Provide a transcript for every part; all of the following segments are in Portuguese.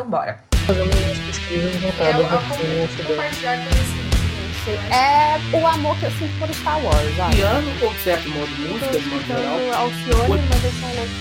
Então bora. Umas pesquisas voltadas compartilhar conhecimento. É o amor que eu sinto por Star Wars, piano ou certo modo de música, de modo geral. Mas eu sou louco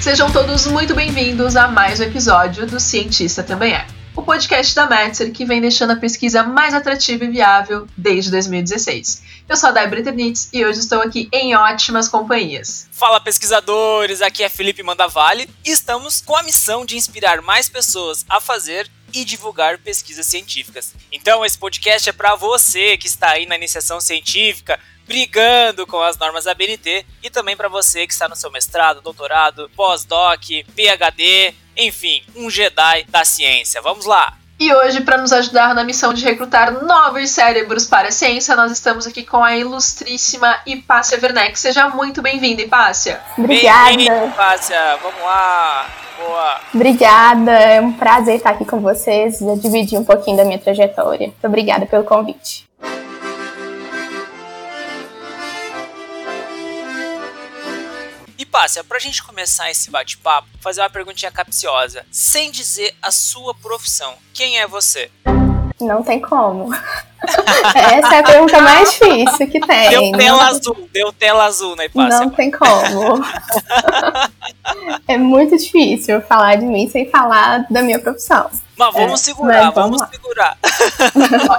Sejam todos muito bem-vindos a mais um episódio do Cientista Também É. Podcast da Metzer que vem deixando a pesquisa mais atrativa e viável desde 2016. Eu sou a Débora Ternitz e hoje estou aqui em ótimas companhias. Fala pesquisadores, aqui é Felipe Mandavale e estamos com a missão de inspirar mais pessoas a fazer e divulgar pesquisas científicas. Então esse podcast é para você que está aí na iniciação científica, brigando com as normas da BNT e também para você que está no seu mestrado, doutorado, pós-doc, PhD, enfim, um Jedi da ciência. Vamos lá. E hoje, para nos ajudar na missão de recrutar novos cérebros para a ciência, nós estamos aqui com a ilustríssima Hipácia Werneck. Seja muito bem-vinda, Hipácia. Obrigada. Bem-vindo, Fácia. Vamos lá. Boa. Obrigada, é um prazer estar aqui com vocês e dividir um pouquinho da minha trajetória. Muito obrigada pelo convite. Pássia, pra gente começar esse bate-papo, fazer uma perguntinha capciosa, sem dizer a sua profissão. Quem é você? Não tem como. Essa é a pergunta mais difícil que tem. Deu tela não, azul, deu tela azul na Hipácia. não tem como. é muito difícil falar de mim sem falar da minha profissão. Mas vamos É, segurar, mas vamos vamos segurar.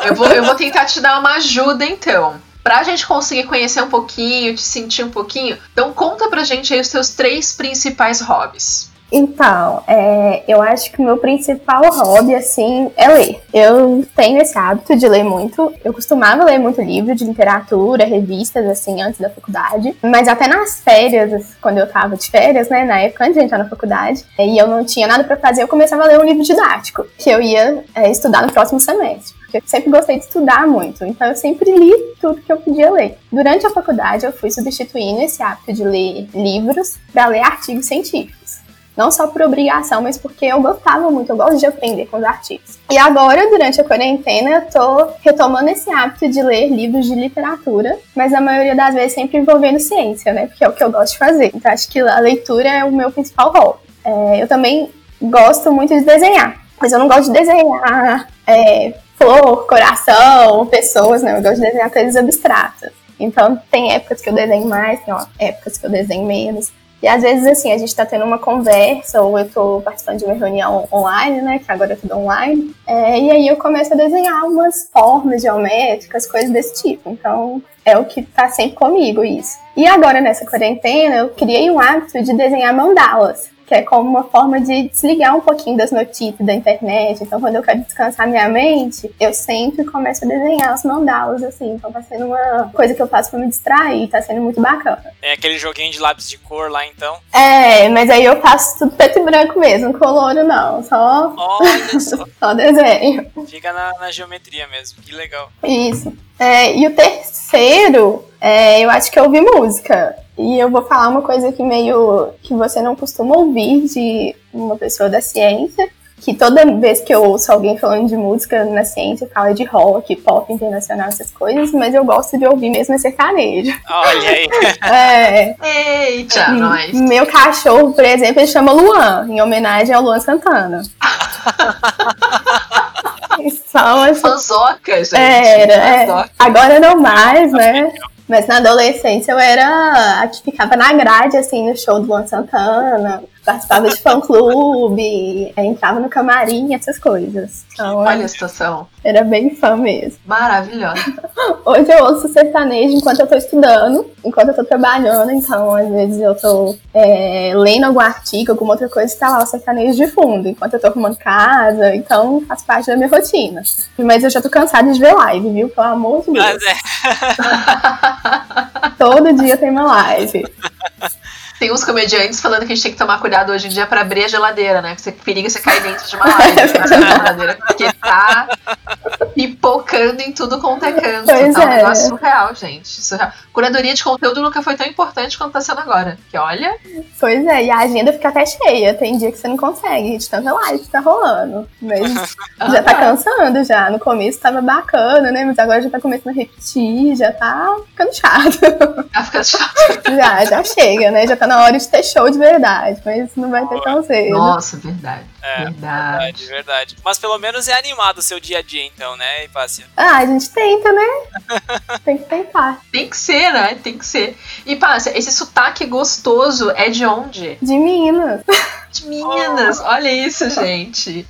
Eu, vou, eu vou tentar te dar uma ajuda, então. Pra gente conseguir conhecer um pouquinho, te sentir um pouquinho, então conta pra gente aí os seus três principais hobbies. Então, é, eu acho que o meu principal hobby, assim, é ler. Eu tenho esse hábito de ler muito. Eu costumava ler muito livro de literatura, revistas, assim, antes da faculdade. Mas até nas férias, quando eu tava de férias, né, na época, antes de entrar na faculdade, e eu não tinha nada pra fazer, eu começava a ler um livro didático, que eu ia é, estudar no próximo semestre. Porque eu sempre gostei de estudar muito, então eu sempre li tudo que eu podia ler. Durante a faculdade, eu fui substituindo esse hábito de ler livros para ler artigos científicos. Não só por obrigação, mas porque eu gostava muito, eu gosto de aprender com os artigos. E agora, durante a quarentena, eu tô retomando esse hábito de ler livros de literatura, mas a maioria das vezes sempre envolvendo ciência, né? Porque é o que eu gosto de fazer. Então acho que a leitura é o meu principal hobby. É, eu também gosto muito de desenhar, mas eu não gosto de desenhar é, flor, coração, pessoas, né? Eu gosto de desenhar coisas abstratas. Então tem épocas que eu desenho mais, tem épocas que eu desenho menos. E às vezes, assim, a gente tá tendo uma conversa, ou eu tô participando de uma reunião online, né? Que agora é tudo online. É, e aí eu começo a desenhar umas formas geométricas, coisas desse tipo. Então, é o que tá sempre comigo, isso. E agora, nessa quarentena, eu criei um hábito de desenhar mandalas. Que é como uma forma de desligar um pouquinho das notícias da internet. Então, quando eu quero descansar minha mente, eu sempre começo a desenhar as mandalas, assim. Então, tá sendo uma coisa que eu faço pra me distrair, tá sendo muito bacana. É aquele joguinho de lápis de cor lá, então. É, mas aí eu faço tudo preto e branco mesmo, coloro não, só, Olha só, só desenho. fica na, na geometria mesmo, que legal. Isso. É, e o terceiro, é, eu acho que é ouvir música. E eu vou falar uma coisa que meio que você não costuma ouvir de uma pessoa da ciência. Que toda vez que eu ouço alguém falando de música na ciência, fala de rock, pop internacional, essas coisas, mas eu gosto de ouvir mesmo é sertanejo. Olha aí. É, Eita, nós. meu cachorro, por exemplo, ele chama Luan, em homenagem ao Luan Santana. São as Fanzoca, gente. Era, é. Agora não mais, né? Mas na adolescência eu era a que ficava na grade, assim, no show do Luan Santana, participava de fã-clube, entrava no camarim, essas coisas. Então, Olha a situação. era bem fã mesmo. Maravilhosa. Hoje eu ouço sertanejo enquanto eu tô estudando, enquanto eu tô trabalhando, então às vezes eu tô é, lendo algum artigo, alguma outra coisa, e tá lá o sertanejo de fundo, enquanto eu tô arrumando casa, então faz parte da minha rotina. Mas eu já tô cansada de ver live, viu? Pelo amor de Deus. Mas é. Todo dia tem uma live. Tem uns comediantes falando que a gente tem que tomar cuidado hoje em dia pra abrir a geladeira, né? Que você periga você cair dentro de uma live geladeira, porque tá pipocando em tudo quanto é canto. Pois tá um é. negócio surreal, gente. Surreal. Curadoria de conteúdo nunca foi tão importante quanto tá sendo agora. Que olha, Pois é, e a agenda fica até cheia. Tem dia que você não consegue, de tanta live que tá rolando. Mas já tá cansando já. No começo tava bacana, né? Mas agora já tá começando a repetir, já tá ficando chato. tá ficando chato. já, já chega, né? Já tá na hora de ter show de verdade, mas não vai ter tão cedo. Nossa, verdade. É, verdade. verdade, verdade. Mas pelo menos é animado o seu dia a dia, então, né, Hipácia? Ah, a gente tenta, né? Tem que tentar. Tem que ser, né? Tem que ser. E passa, esse sotaque gostoso é de onde? De Minas. De Minas. Olha isso, gente.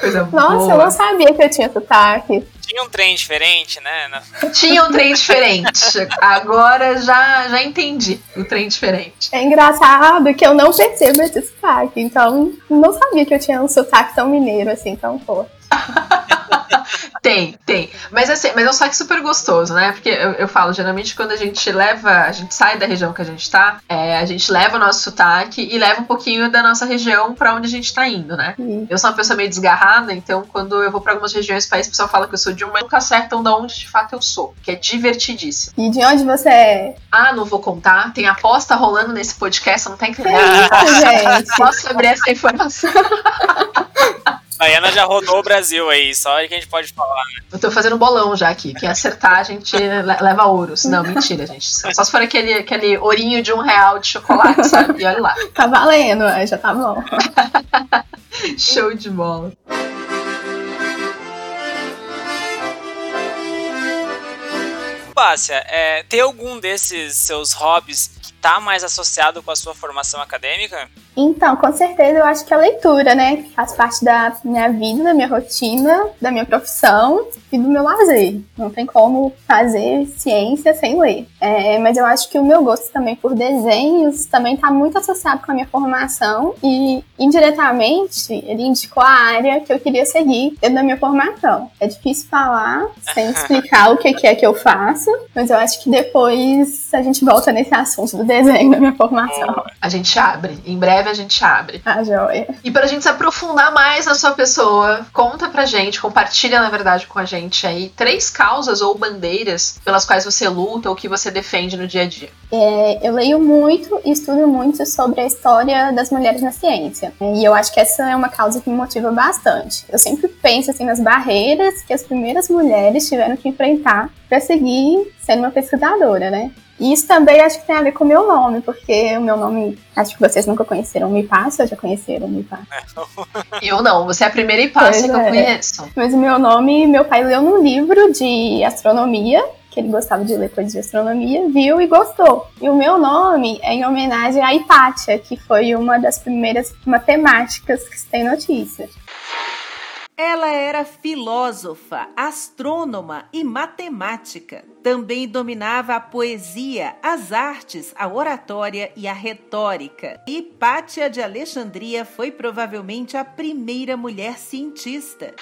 Coisa Nossa, eu boa. não sabia que eu tinha sotaque. Tinha um trem diferente, né? Tinha um trem diferente. Agora já, já entendi o trem diferente. É engraçado que eu não percebo esse sotaque. Então, não sabia que eu tinha um sotaque tão mineiro assim, tão forte. Tem, tem. Mas, assim, mas é um sotaque super gostoso, né? Porque eu, eu falo, geralmente quando a gente leva, a gente sai da região que a gente tá, é, a gente leva o nosso sotaque e leva um pouquinho da nossa região pra onde a gente tá indo, né? E- Eu sou uma pessoa meio desgarrada, então quando eu vou pra algumas regiões do país, o pessoal fala que eu sou de uma, nunca acertam de onde de fato eu sou, que é divertidíssimo. E de onde você é? Ah, não vou contar, tem aposta rolando nesse podcast, não tá Que isso, gente? Posso abrir essa informação? A Ana já rodou o Brasil aí, só que a gente pode falar. Eu tô fazendo um bolão já aqui. Quem acertar, a gente le- leva ouros. Não, mentira, gente. Só se for aquele, aquele ourinho de um real de chocolate, sabe? E olha lá. Tá valendo, já tá bom. Show de bola. Hipácia, é, tem algum desses seus hobbies que tá mais associado com a sua formação acadêmica? Então, com certeza eu acho que a leitura, né? Faz parte da minha vida, da minha rotina, da minha profissão e do meu lazer. Não tem como fazer ciência sem ler. É, mas eu acho que o meu gosto também por desenhos também está muito associado com a minha formação e, indiretamente, ele indicou a área que eu queria seguir dentro da minha formação. É difícil falar sem explicar o que que é que eu faço, mas eu acho que depois a gente volta nesse assunto do desenho da minha formação. A gente abre. Em breve a gente abre. Ah, joia. E pra gente se aprofundar mais na sua pessoa, conta pra gente, compartilha na verdade com a gente aí três causas ou bandeiras pelas quais você luta ou que você defende no dia a dia. É, eu leio muito e estudo muito sobre a história das mulheres na ciência. E eu acho que essa é uma causa que me motiva bastante. Eu sempre penso assim nas barreiras que as primeiras mulheres tiveram que enfrentar para seguir sendo uma pesquisadora, né? Isso também acho que tem a ver com o meu nome, porque o meu nome, acho que vocês nunca conheceram Me Passa, ou já conheceram Me Passa. Eu não, você é a primeira Pois que eu é. conheço. Mas o meu nome, meu pai leu num livro de astronomia, que ele gostava de ler coisas de astronomia, viu e gostou. E o meu nome é em homenagem à Hipátia, que foi uma das primeiras matemáticas que se tem notícia. Ela era filósofa, astrônoma e matemática. Também dominava a poesia, as artes, a oratória e a retórica. Hipátia de Alexandria foi provavelmente a primeira mulher cientista.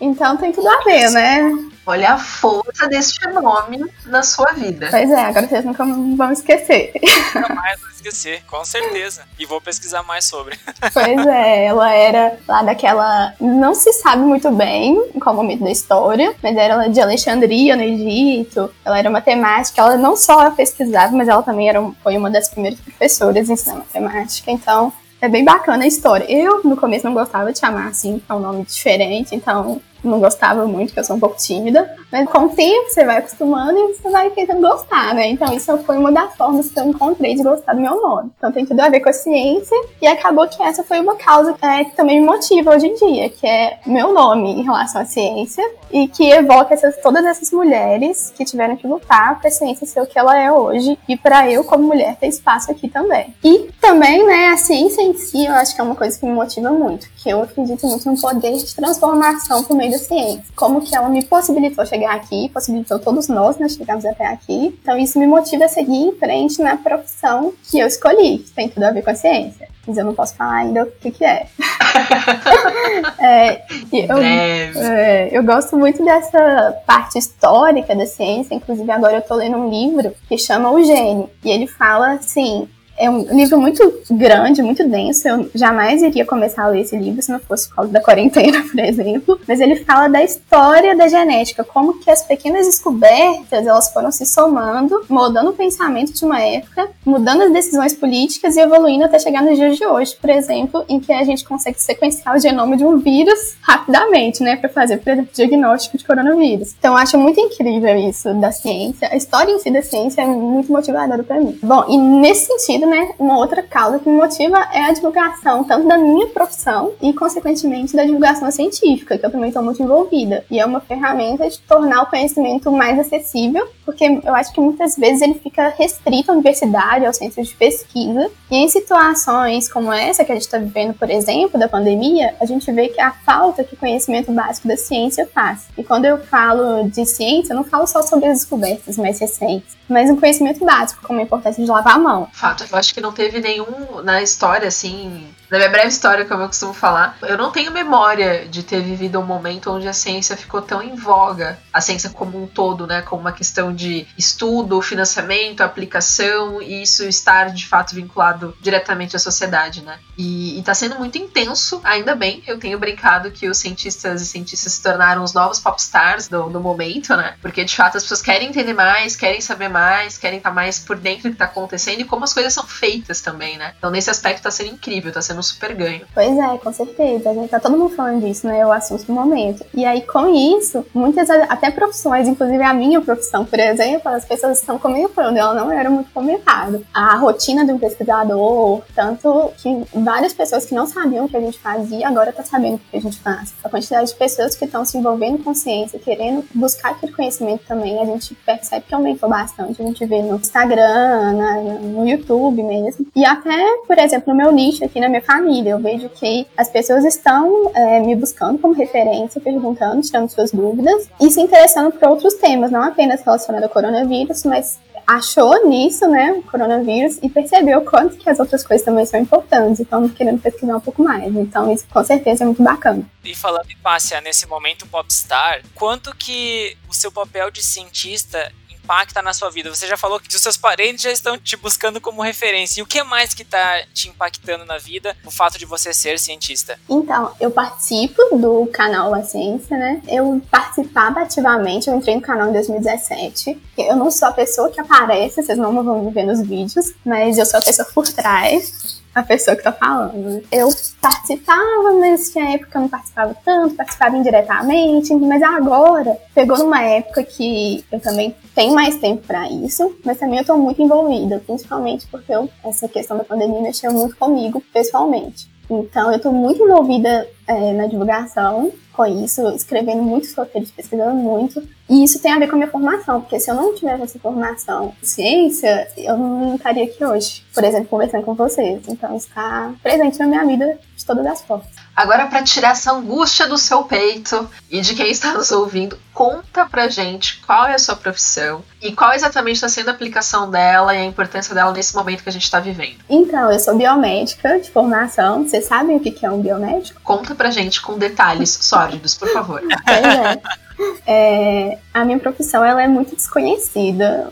Então tem tudo a ver, né? Olha a força deste nome na sua vida. Pois é, agora vocês nunca vão esquecer. Nunca mais vou esquecer, com certeza. E vou pesquisar mais sobre. Pois é, ela era lá daquela. Não se sabe muito bem em qual momento da história, mas era lá de Alexandria, no Egito. Ela era matemática, ela não só pesquisava, mas ela também era, foi uma das primeiras professoras em ensinar matemática. Então. É bem bacana a história. Eu, no começo, não gostava de chamar assim, é um nome diferente, então não gostava muito, porque eu sou um pouco tímida. Mas com o tempo você vai acostumando e você vai tentando gostar, né? Então isso foi uma das formas que eu encontrei de gostar do meu nome. Então tem tudo a ver com a ciência e acabou que essa foi uma causa é, que também me motiva hoje em dia, que é meu nome em relação à ciência e que evoca essas, todas essas mulheres que tiveram que lutar para a ciência ser o que ela é hoje e para eu como mulher ter espaço aqui também. E também, né, a ciência em si, eu acho que é uma coisa que me motiva muito, que eu acredito muito no poder de transformação por meio da ciência. Como que ela me possibilitou chegar aqui, possibilitou todos nós, né, chegarmos até aqui. Então isso me motiva a seguir em frente na profissão que eu escolhi, que tem tudo a ver com a ciência. Mas eu não posso falar ainda o que que é. é eu, é, eu gosto muito dessa parte histórica da ciência, inclusive agora eu tô lendo um livro que chama O Gênio, e ele fala assim. É um livro muito grande, muito denso. Eu jamais iria começar a ler esse livro se não fosse por causa da quarentena, por exemplo. Mas ele fala da história da genética, como que as pequenas descobertas elas foram se somando, mudando o pensamento de uma época, mudando as decisões políticas e evoluindo até chegar nos dias de hoje, por exemplo, em que a gente consegue sequenciar o genoma de um vírus rapidamente, né, para fazer, por exemplo, diagnóstico de coronavírus. Então, eu acho muito incrível isso da ciência. A história em si da ciência é muito motivadora para mim. Bom, e nesse sentido, né, uma outra causa que me motiva é a divulgação, tanto da minha profissão e, consequentemente, da divulgação científica, que eu também estou muito envolvida. E é uma ferramenta de tornar o conhecimento mais acessível, porque eu acho que muitas vezes ele fica restrito à universidade, ao centro de pesquisa. E em situações como essa que a gente está vivendo, por exemplo, da pandemia, a gente vê que a falta que o conhecimento básico da ciência faz. E quando eu falo de ciência, eu não falo só sobre as descobertas mais recentes, mas um conhecimento básico, como a importância de lavar a mão. Fato, acho que não teve nenhum na história, assim, na minha breve história, como eu costumo falar, eu não tenho memória de ter vivido um momento onde a ciência ficou tão em voga, a ciência como um todo, né, como uma questão de estudo, financiamento, aplicação e isso estar de fato vinculado diretamente à sociedade, né? E, está sendo muito intenso, ainda bem. Eu tenho brincado que os cientistas e cientistas se tornaram os novos popstars do, do momento, né? Porque de fato as pessoas querem entender mais, querem saber mais, querem estar mais por dentro do que está acontecendo e como as coisas são feitas também, né? Então nesse aspecto está sendo incrível, está sendo um super ganho. Pois é, com certeza. A gente tá todo mundo falando disso, né? É o assunto do momento. E aí, com isso, muitas até profissões, inclusive a minha profissão, por exemplo, as pessoas estão comentando, ela não era muito comentada. A rotina um pesquisador, tanto que várias pessoas que não sabiam o que a gente fazia, agora tá sabendo o que a gente faz. A quantidade de pessoas que estão se envolvendo com ciência, querendo buscar aquele conhecimento também, a gente percebe que aumentou bastante. A gente vê no Instagram, na, no YouTube mesmo. E até, por exemplo, no meu nicho aqui na minha família, eu vejo que as pessoas estão é, me buscando como referência, perguntando, tirando suas dúvidas e se interessando por outros temas, não apenas relacionados ao coronavírus, mas achou nisso, né, o coronavírus, e percebeu quanto que as outras coisas também são importantes, então querendo pesquisar um pouco mais. Então isso com certeza é muito bacana. E falando em Pássia, nesse momento popstar, quanto que o seu papel de cientista impacta na sua vida? Você já falou que os seus parentes já estão te buscando como referência. E o que mais que está te impactando na vida o fato de você ser cientista? Então, eu participo do canal A Ciência, né? Eu participava ativamente, eu entrei no canal em 2017. Eu não sou a pessoa que aparece, vocês não vão me ver nos vídeos, mas eu sou a pessoa por trás a pessoa que tá falando. Eu participava, mas tinha época que eu não participava tanto, participava indiretamente, mas agora pegou numa época que eu também tenho mais tempo para isso, mas também eu tô muito envolvida, principalmente porque eu, essa questão da pandemia mexeu muito comigo pessoalmente. Então, eu estou muito envolvida é, na divulgação com isso, escrevendo muitos roteiros, pesquisando muito. E isso tem a ver com a minha formação, porque se eu não tivesse essa formação em ciência, eu não estaria aqui hoje, por exemplo, conversando com vocês. Então, está presente na minha vida de todas as formas. Agora, para tirar essa angústia do seu peito e de quem está nos ouvindo, conta pra gente qual é a sua profissão e qual exatamente está sendo a aplicação dela e a importância dela nesse momento que a gente está vivendo. Então, eu sou biomédica de formação. Vocês sabem o que é um biomédico? Conta pra gente com detalhes sórdidos, por favor. Pois é. é. a minha profissão ela é muito desconhecida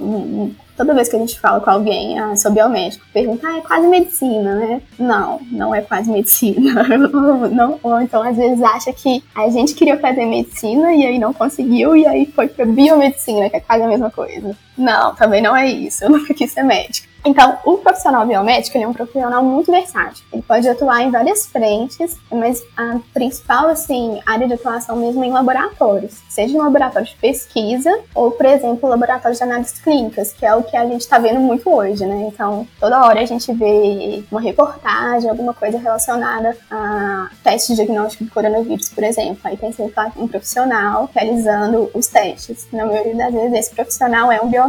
toda vez que a gente fala com alguém, ah, sou biomédico, pergunta, ah, é quase medicina, né? Não, não é quase medicina. não, ou então, às vezes, acha que a gente queria fazer medicina e aí não conseguiu, e aí foi pra biomedicina, que é quase a mesma coisa. Não, também não é isso. Eu nunca quis ser médica. Então, o profissional biomédico é um profissional muito versátil. Ele pode atuar em várias frentes, mas a principal assim, área de atuação mesmo é em laboratórios, seja em laboratórios de pesquisa ou, por exemplo, laboratórios de análises clínicas, que é o que a gente está vendo muito hoje, né? Então, toda hora a gente vê uma reportagem, alguma coisa relacionada a testes de diagnóstico de coronavírus, por exemplo. Aí tem sempre um profissional realizando os testes. Na maioria das vezes, esse profissional é um biomédico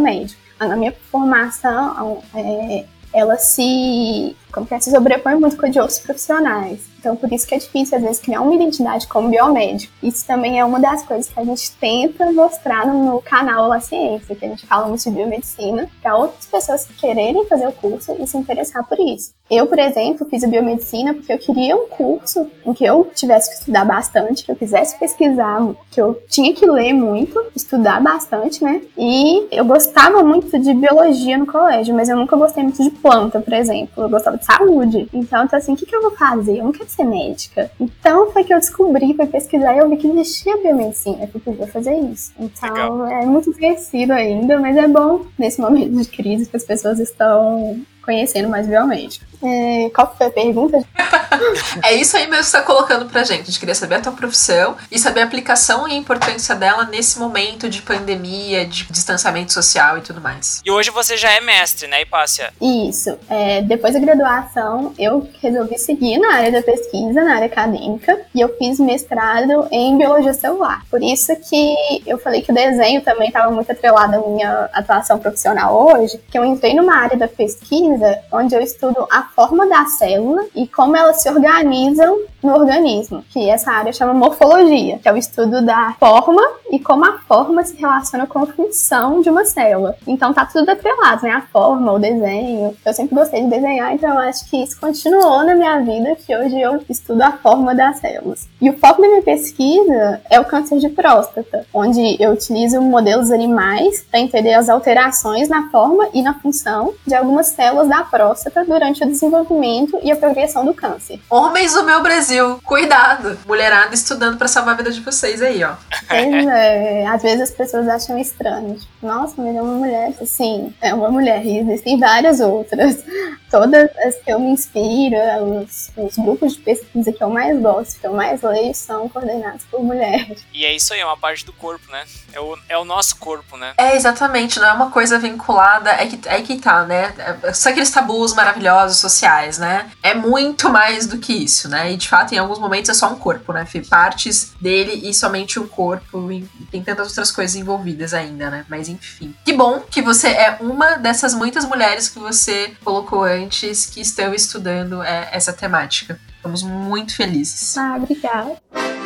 na minha formação, é, ela se como que se sobrepõe muito com a de outros profissionais. Então, por isso que é difícil, às vezes, criar uma identidade como biomédico. Isso também é uma das coisas que a gente tenta mostrar no canal La Ciência, que a gente fala muito de biomedicina, para outras pessoas quererem fazer o curso e se interessar por isso. Eu, por exemplo, fiz a biomedicina porque eu queria um curso em que eu tivesse que estudar bastante, que eu quisesse pesquisar, que eu tinha que ler muito, estudar bastante, né? E eu gostava muito de biologia no colégio, mas eu nunca gostei muito de planta, por exemplo. Eu gostava de saúde. Então, então assim, o que, que eu vou fazer? Eu não quero ser médica. Então foi que eu descobri, fui pesquisar e eu vi que existia biomedicina, que eu podia fazer isso. Então Legal. é muito conhecido ainda, mas é bom nesse momento de crise que as pessoas estão conhecendo mais biomédico. É, qual foi a pergunta? é isso aí mesmo que você está colocando pra gente. A gente queria saber a tua profissão e saber a aplicação e a importância dela nesse momento de pandemia, de distanciamento social e tudo mais. E hoje você já é mestre, né, Hipácia? Isso. É, depois da graduação, eu resolvi seguir na área da pesquisa, na área acadêmica, e eu fiz mestrado em biologia celular. Por isso que eu falei que o desenho também estava muito atrelado à minha atuação profissional hoje, que eu entrei numa área da pesquisa onde eu estudo a forma da célula e como elas se organizam no organismo, que essa área chama morfologia, que é o estudo da forma e como a forma se relaciona com a função de uma célula. Então tá tudo atrelado, né? A forma, o desenho. Eu sempre gostei de desenhar, então eu acho que isso continuou na minha vida, que hoje eu estudo a forma das células. E o foco da minha pesquisa é o câncer de próstata, onde eu utilizo modelos animais para entender as alterações na forma e na função de algumas células da próstata durante o desenvolvimento e a progressão do câncer. Homens do meu Brasil, cuidado! Mulherada estudando para salvar a vida de vocês aí, ó. Pois é, às vezes as pessoas acham estranho. Tipo, Nossa, mas é uma mulher. Sim, é uma mulher. E existem várias outras. Todas as que eu me inspiro, os, os grupos de pesquisa que eu mais gosto, que eu mais leio, são coordenados por mulheres. E é isso aí, é uma parte do corpo, né? É o, é o nosso corpo, né? É, exatamente, não é uma coisa vinculada. É que, é que tá, né? É, aqueles tabus maravilhosos sociais, né? É muito mais do que isso, né? E de fato, em alguns momentos é só um corpo, né? Partes dele e somente um corpo. E tem tantas outras coisas envolvidas ainda, né? Mas enfim. Que bom que você é uma dessas muitas mulheres que você colocou antes que estão estudando é, essa temática. Estamos muito felizes. Ah, obrigada.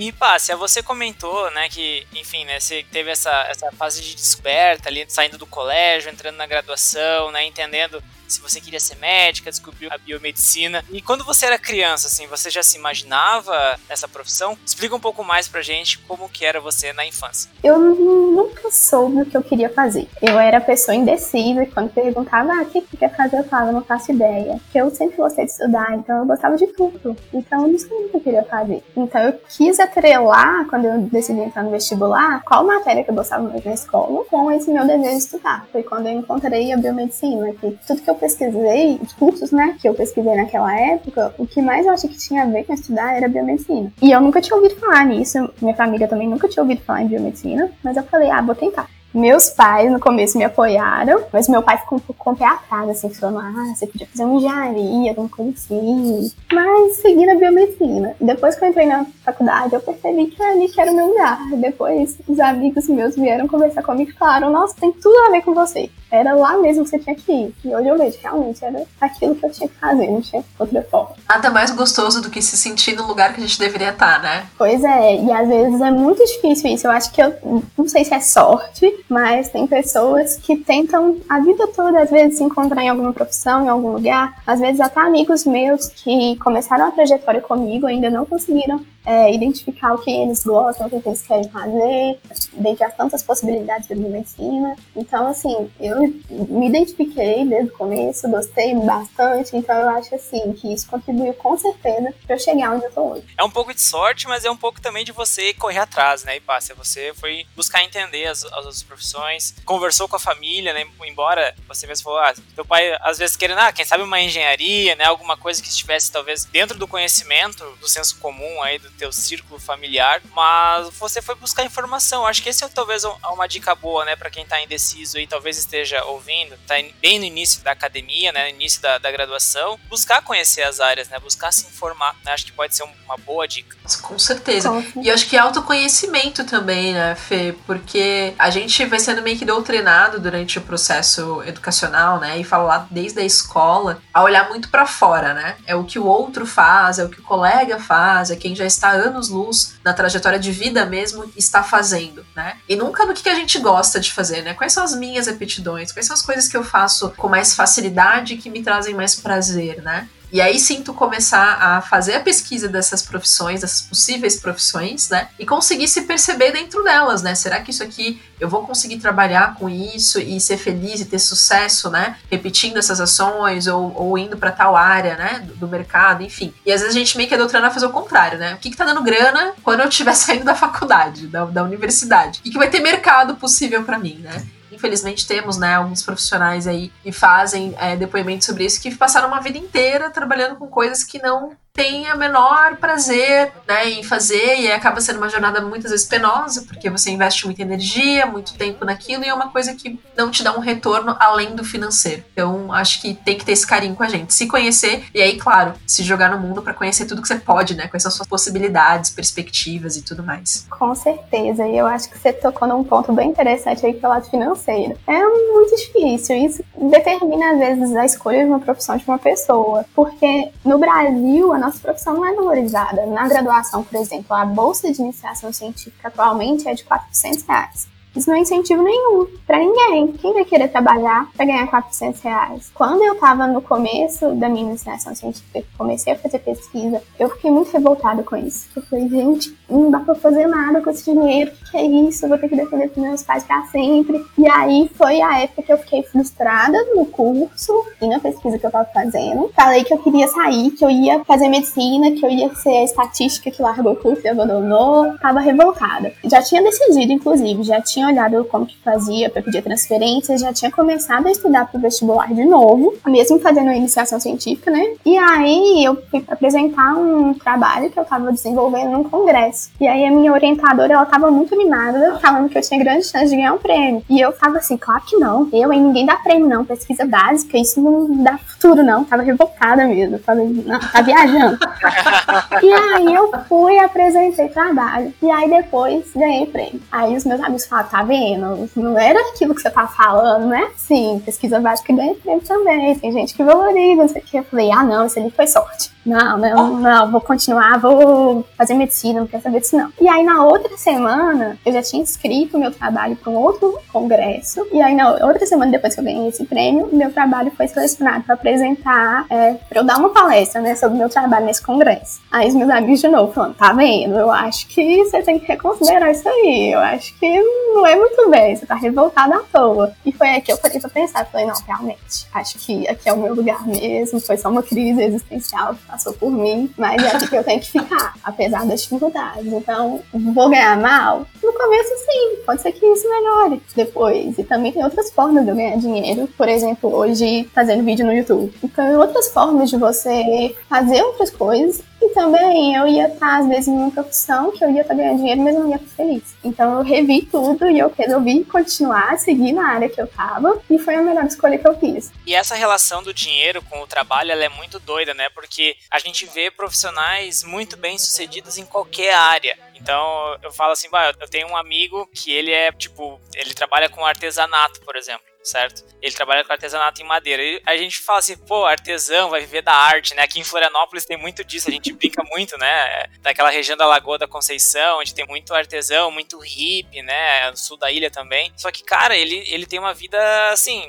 E, Pássia, você comentou, né, que, enfim, né, você teve essa, essa fase de descoberta ali, saindo do colégio, entrando na graduação, né, entendendo se você queria ser médica, descobriu a biomedicina. E quando você era criança, assim, você já se imaginava nessa profissão? Explica um pouco mais pra gente como que era você na infância. Eu nunca soube o que eu queria fazer. Eu era pessoa indecisa e quando perguntava, ah, o que você quer fazer? Eu falava, não faço ideia. Porque eu sempre gostei de estudar, então eu gostava de tudo. Então eu não sabia o que eu queria fazer. Então eu quis atrelar, quando eu decidi entrar no vestibular, qual matéria que eu gostava mais na escola, com esse meu desejo de estudar. Foi quando eu encontrei a biomedicina, que tudo que eu pesquisei, os cursos, né, que eu pesquisei naquela época, o que mais eu achei que tinha a ver com estudar era biomedicina. E eu nunca tinha ouvido falar nisso, minha família também nunca tinha ouvido falar em biomedicina, mas eu falei, ah, vou tentar. Meus pais no começo me apoiaram, mas meu pai ficou um pouco com o pé atrás, assim, falando, ah, você podia fazer uma engenharia, alguma coisa assim. Mas segui na biomedicina. Depois que eu entrei na faculdade, eu percebi que ali que era o meu lugar. Depois, os amigos meus vieram conversar comigo e falaram, nossa, tem tudo a ver com você era lá mesmo que você tinha que ir. E hoje eu vejo, realmente, era aquilo que eu tinha que fazer, não tinha outra forma. Nada mais gostoso do que se sentir no lugar que a gente deveria estar, né? Pois é, e às vezes é muito difícil isso. Eu acho que eu não sei se é sorte, mas tem pessoas que tentam a vida toda, às vezes, se encontrar em alguma profissão, em algum lugar. Às vezes até amigos meus que começaram a trajetória comigo ainda não conseguiram é, identificar o que eles gostam, o que eles querem fazer, as tantas possibilidades da medicina. Então, assim, eu me identifiquei desde o começo, gostei bastante, então eu acho, assim, que isso contribuiu com certeza para eu chegar onde eu tô hoje. É um pouco de sorte, mas é um pouco também de você correr atrás, né, Ipácia? Você foi buscar entender as, as outras profissões, conversou com a família, né, embora você mesmo falou, ah, teu pai às vezes querendo, ah, quem sabe uma engenharia, né, alguma coisa que estivesse talvez dentro do conhecimento, do senso comum aí do do teu círculo familiar, mas você foi buscar informação. Acho que esse é talvez uma dica boa, né, para quem tá indeciso e talvez esteja ouvindo, tá bem no início da academia, né, no início da, da graduação, buscar conhecer as áreas, né, buscar se informar. Né, acho que pode ser uma boa dica. Com certeza. E eu acho que autoconhecimento também, né, Fê, porque a gente vai sendo meio que doutrinado durante o processo educacional, né, e falar desde a escola a olhar muito para fora, né? É o que o outro faz, é o que o colega faz, é quem já está anos luz na trajetória de vida mesmo está fazendo, né? E nunca no que a gente gosta de fazer, né? Quais são as minhas aptidões? Quais são as coisas que eu faço com mais facilidade e que me trazem mais prazer, né? E aí sim tu começar a fazer a pesquisa dessas profissões, dessas possíveis profissões, né? E conseguir se perceber dentro delas, né? Será que isso aqui eu vou conseguir trabalhar com isso e ser feliz e ter sucesso, né? Repetindo essas ações ou, ou indo para tal área, né? Do, do, mercado, enfim. E às vezes a gente meio que é doutrina a fazer o contrário, né? O que, que tá dando grana quando eu estiver saindo da faculdade, da, da universidade? O que, que vai ter mercado possível para mim, né? Infelizmente temos, né, alguns profissionais aí que fazem é, depoimentos sobre isso que passaram uma vida inteira trabalhando com coisas que não tem a menor prazer né, em fazer e acaba sendo uma jornada muitas vezes penosa, porque você investe muita energia, muito tempo naquilo e é uma coisa que não te dá um retorno além do financeiro. Então, acho que tem que ter esse carinho com a gente, se conhecer e aí, claro, se jogar no mundo para conhecer tudo que você pode, né, quais são as suas possibilidades, perspectivas e tudo mais. Com certeza, e eu acho que você tocou num ponto bem interessante aí pelo lado financeiro. É muito difícil, isso determina às vezes a escolha de uma profissão de uma pessoa, porque no Brasil nossa profissão não é valorizada. Na graduação, por exemplo, a bolsa de iniciação científica atualmente é de 400 reais. Isso não é incentivo nenhum para ninguém. Quem vai querer trabalhar para ganhar 400 reais? Quando eu estava no começo da minha iniciação científica, comecei a fazer pesquisa, eu fiquei muito revoltada com isso. Eu falei, gente, não dá para fazer nada com esse dinheiro. O que é isso? Eu vou ter que depender dos meus pais para sempre. E aí foi a época que eu fiquei frustrada no curso e na pesquisa que eu estava fazendo. Falei que eu queria sair, que eu ia fazer medicina, que eu ia ser a estatística que largou o curso e abandonou. Tava revoltada. Já tinha decidido, inclusive, já tinha tinha olhado como que fazia para pedir transferência, já tinha começado a estudar para o vestibular de novo, mesmo fazendo iniciação científica, né? E aí eu fui apresentar um trabalho que eu estava desenvolvendo num congresso. E aí a minha orientadora, ela estava muito animada, falando que eu tinha grande chance de ganhar um prêmio. E eu tava assim, claro que não. Eu, hein, ninguém dá prêmio não, pesquisa básica, isso não dá futuro não. Tava revoltada mesmo. Falei, não, tá viajando. e aí eu fui e apresentei trabalho. E aí depois ganhei prêmio. Aí os meus amigos falaram, tá vendo? Não era aquilo que você tá falando, né? Sim, pesquisa básica ganha prêmio também. Tem gente que valoriza, que. Eu falei, ah, não, isso ali foi sorte. Não, não, não, vou continuar, vou fazer medicina, não quero saber disso não. E aí na outra semana, eu já tinha inscrito meu trabalho para um outro congresso. E aí na outra semana, depois que eu ganhei esse prêmio, meu trabalho foi selecionado para apresentar, é, para eu dar uma palestra, né, sobre meu trabalho nesse congresso. Aí os meus amigos de novo falando, tá vendo? Eu acho que você tem que reconsiderar isso aí. Eu acho que não é muito bem, você tá revoltada à toa. E foi aí que eu parei pra pensar, falei, não, realmente, acho que aqui é o meu lugar mesmo, foi só uma crise existencial passou por mim, mas é que eu tenho que ficar, apesar das dificuldades. Então, vou ganhar mal? No começo, sim, pode ser que isso melhore depois. E também tem outras formas de eu ganhar dinheiro, por exemplo, hoje fazendo vídeo no YouTube. Então, outras formas de você fazer outras coisas e também eu ia estar, às vezes, em uma profissão que eu ia estar ganhando dinheiro, mas não ia estar feliz. Então eu revi tudo e eu resolvi continuar, seguir na área que eu tava, e foi a melhor escolha que eu fiz. E essa relação do dinheiro com o trabalho, ela é muito doida, né? Porque a gente vê profissionais muito bem sucedidos em qualquer área. Então eu falo assim, eu tenho um amigo que ele é, tipo, ele trabalha com artesanato, por exemplo certo? Ele trabalha com artesanato em madeira. E a gente fala assim, pô, artesão vai viver da arte, né? Aqui em Florianópolis tem muito disso, a gente brinca muito, né? Daquela região da Lagoa da Conceição, onde tem muito artesão, muito hippie, né? No sul da ilha também. Só que, cara, ele, ele tem uma vida, assim,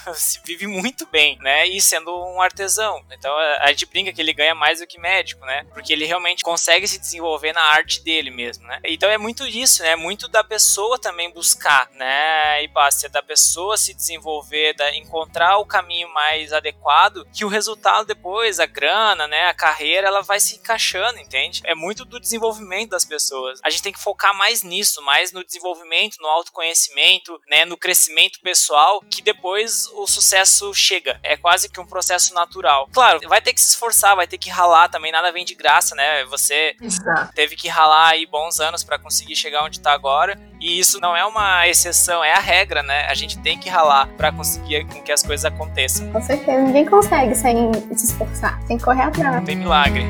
vive muito bem, né? E sendo um artesão. Então a gente brinca que ele ganha mais do que médico, né? Porque ele realmente consegue se desenvolver na arte dele mesmo, né? Então é muito disso, né? Muito da pessoa também buscar, né? E passa, da pessoa se desenvolver, da, encontrar o caminho mais adequado, que o resultado depois, a grana, né, a carreira, ela vai se encaixando, entende? É muito do desenvolvimento das pessoas. A gente tem que focar mais nisso, mais no desenvolvimento, no autoconhecimento, né, no crescimento pessoal, que depois o sucesso chega. É quase que um processo natural. Claro, vai ter que se esforçar, vai ter que ralar também, nada vem de graça, né? Você Exato. teve que ralar aí bons anos para conseguir chegar onde tá agora. E isso não é uma exceção, é a regra, né? A gente tem que ralar para conseguir com que as coisas aconteçam. Com certeza, ninguém consegue sem se esforçar. Tem que correr atrás. Não tem milagre.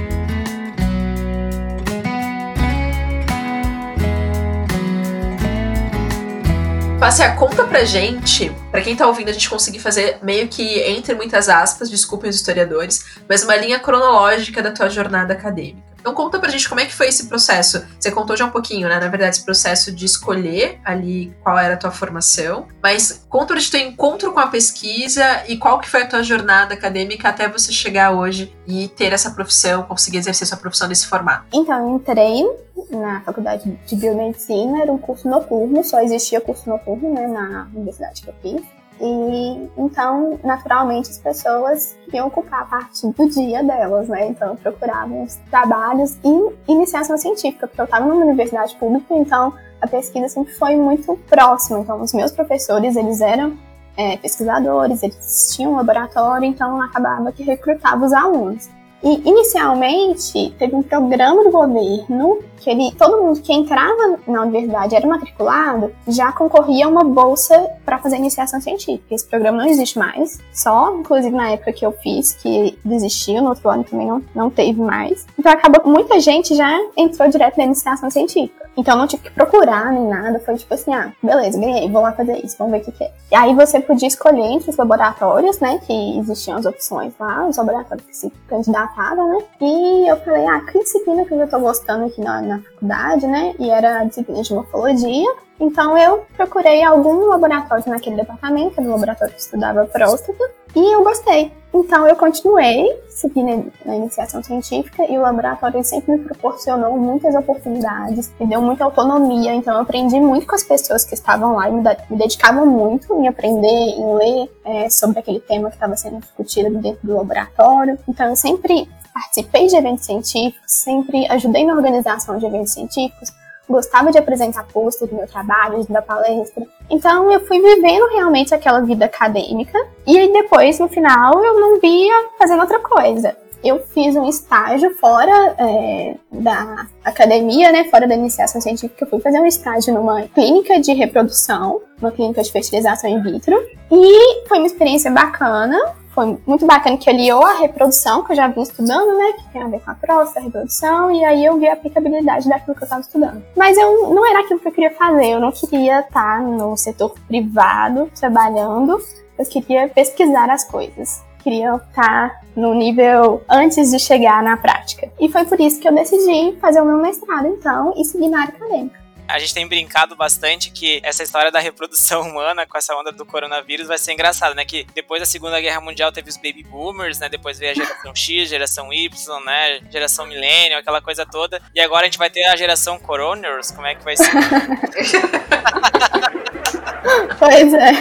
Passear, conta pra gente, pra quem tá ouvindo, a gente conseguir fazer meio que, entre muitas aspas, desculpem os historiadores, mas uma linha cronológica da tua jornada acadêmica. Então conta pra gente como é que foi esse processo. Você contou já um pouquinho, né? Na verdade, esse processo de escolher ali qual era a tua formação. Mas conta pra gente teu encontro com a pesquisa e qual que foi a tua jornada acadêmica até você chegar hoje e ter essa profissão, conseguir exercer sua profissão nesse formato. Então, entrei na faculdade de biomedicina, era um curso noturno, só existia curso noturno, né, na universidade que eu fiz. E então, naturalmente, as pessoas iam ocupar a parte do dia delas, né? Então, procuravam os trabalhos e iniciação científica, porque eu estava numa universidade pública, então a pesquisa sempre foi muito próxima. Então, os meus professores, eles eram é, pesquisadores, eles tinham um laboratório, então acabava que recrutava os alunos. E inicialmente teve um programa do governo que ele, todo mundo que entrava na universidade era matriculado, já concorria a uma bolsa para fazer iniciação científica. Esse programa não existe mais, só inclusive na época que eu fiz, que desistiu, no outro ano também não, não teve mais. Então acabou que muita gente já entrou direto na iniciação científica. Então não tive que procurar nem nada, foi tipo assim, ah, beleza, ganhei, vou lá fazer isso, vamos ver o que, que é. E aí você podia escolher entre os laboratórios, né, que existiam as opções lá, os laboratórios que se candidatavam, né, e eu falei, ah, que disciplina que eu já tô gostando aqui na, na faculdade, né, e era a disciplina de morfologia, então eu procurei algum laboratório naquele departamento, um laboratório que estudava próstata, e eu gostei. Então eu continuei seguindo na iniciação científica e o laboratório sempre me proporcionou muitas oportunidades, me deu muita autonomia, então eu aprendi muito com as pessoas que estavam lá e me, me dedicavam muito em aprender, em ler é, sobre aquele tema que estava sendo discutido dentro do laboratório. Então eu sempre participei de eventos científicos, sempre ajudei na organização de eventos científicos, gostava de apresentar pôster do meu trabalho, dar palestra. Então eu fui vivendo realmente aquela vida acadêmica e aí depois, no final, eu não via fazendo outra coisa. Eu fiz um estágio fora é, da academia, né, fora da iniciação científica. Eu fui fazer um estágio numa clínica de reprodução, uma clínica de fertilização in vitro. E foi uma experiência bacana foi muito bacana que aliou a reprodução, que eu já vinha estudando, né? Que tem a ver com a próstata, a reprodução, e aí eu vi a aplicabilidade daquilo que eu estava estudando. Mas eu não era aquilo que eu queria fazer, eu não queria estar no setor privado trabalhando, eu queria pesquisar as coisas. Queria estar no nível antes de chegar na prática. E foi por isso que eu decidi fazer o meu mestrado, então, e seguir na área acadêmica a gente tem brincado bastante que essa história da reprodução humana com essa onda do coronavírus vai ser engraçada, né? Que depois da Segunda Guerra Mundial teve os baby boomers, né? Depois veio a geração X, geração Y, né? Geração millennial, aquela coisa toda. E agora a gente vai ter a geração coroners, como é que vai ser? pois é.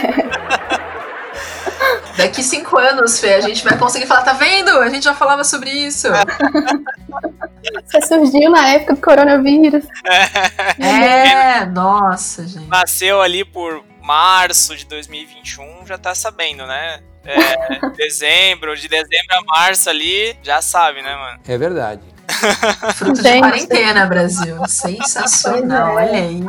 Daqui cinco anos, Fê, a gente vai conseguir falar, tá vendo? A gente já falava sobre isso. Você surgiu na época do coronavírus. É, nossa, gente. Nasceu ali por março de 2021, já tá sabendo, né? É, dezembro, de dezembro a março ali, já sabe, né, mano? É verdade. Fruto de quarentena, Brasil. Sensacional, é. olha aí.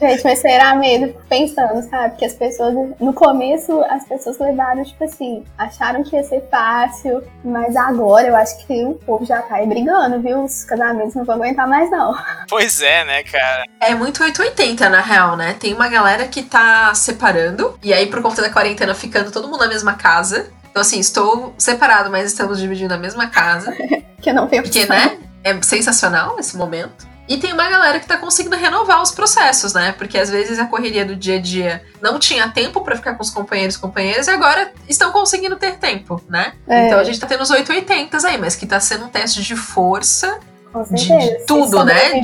Gente, mas será mesmo? Pensando, sabe? Que as pessoas, no começo, as pessoas levaram, tipo assim, acharam que ia ser fácil, mas agora eu acho que o povo já tá aí brigando, viu? Os casamentos não vão aguentar mais, não. Pois é, né, cara? É muito 880, na real, né? Tem uma galera que tá separando, e aí, por conta da quarentena, ficando todo mundo na mesma casa. Então, assim, estou separado, mas estamos dividindo a mesma casa. que não tem Porque, né? É sensacional esse momento. E tem uma galera que tá conseguindo renovar os processos, né? Porque às vezes a correria do dia a dia não tinha tempo para ficar com os companheiros e companheiras e agora estão conseguindo ter tempo, né? É. Então a gente tá tendo os 880 aí, mas que tá sendo um teste de força Com certeza. De tudo, Se né?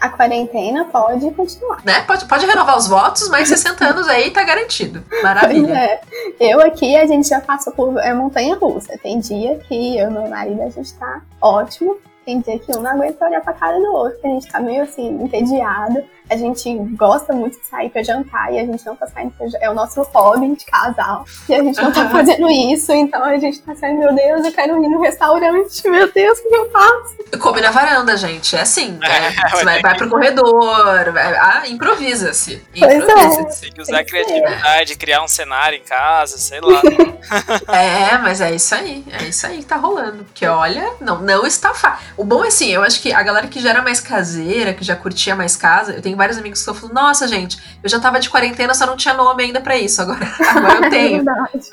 A quarentena pode continuar. né? Pode, pode renovar os votos, mas 60 anos aí tá garantido. Maravilha. é. Eu aqui, a gente já passou por é, montanha russa. Tem dia que eu e meu marido, a gente tá ótimo. Tem dia que um não aguenta olhar pra cara do outro, que a gente tá meio assim, entediado. A gente gosta muito de sair pra jantar e a gente não tá saindo pra jantar. É o nosso hobby de casal. E a gente não tá fazendo isso, então a gente tá saindo, meu Deus, eu quero ir no restaurante. Meu Deus, o que eu faço? Come na varanda, gente. É assim. né? É, Você vai, vai pro corredor, vai- ah, improvisa-se. É. Improvisa-se. Tem que usar criatividade, criar um cenário em casa, sei lá. É, mas é isso aí. É isso aí que tá rolando. Porque olha, não, não está fácil. O bom é assim, eu acho que a galera que já era mais caseira, que já curtia mais casa, eu tenho vários amigos que estão falando, nossa, gente, eu já tava de quarentena, só não tinha nome ainda pra isso. Agora, agora eu tenho. É verdade.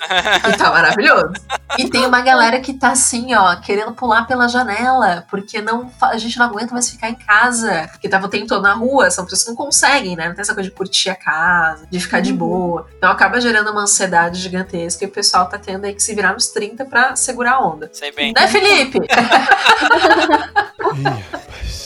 E tá maravilhoso. E tem uma galera que tá assim, ó, querendo pular pela janela, porque não, a gente não aguenta mais ficar em casa. Porque tava o tempo todo na rua, são pessoas que não conseguem, né? Não tem essa coisa de curtir a casa, de ficar de Uhum. boa. Então acaba gerando uma ansiedade gigantesca e o pessoal tá tendo aí que se virar nos 30 pra segurar a onda. Sei bem. Né, Felipe? Ih, rapaz.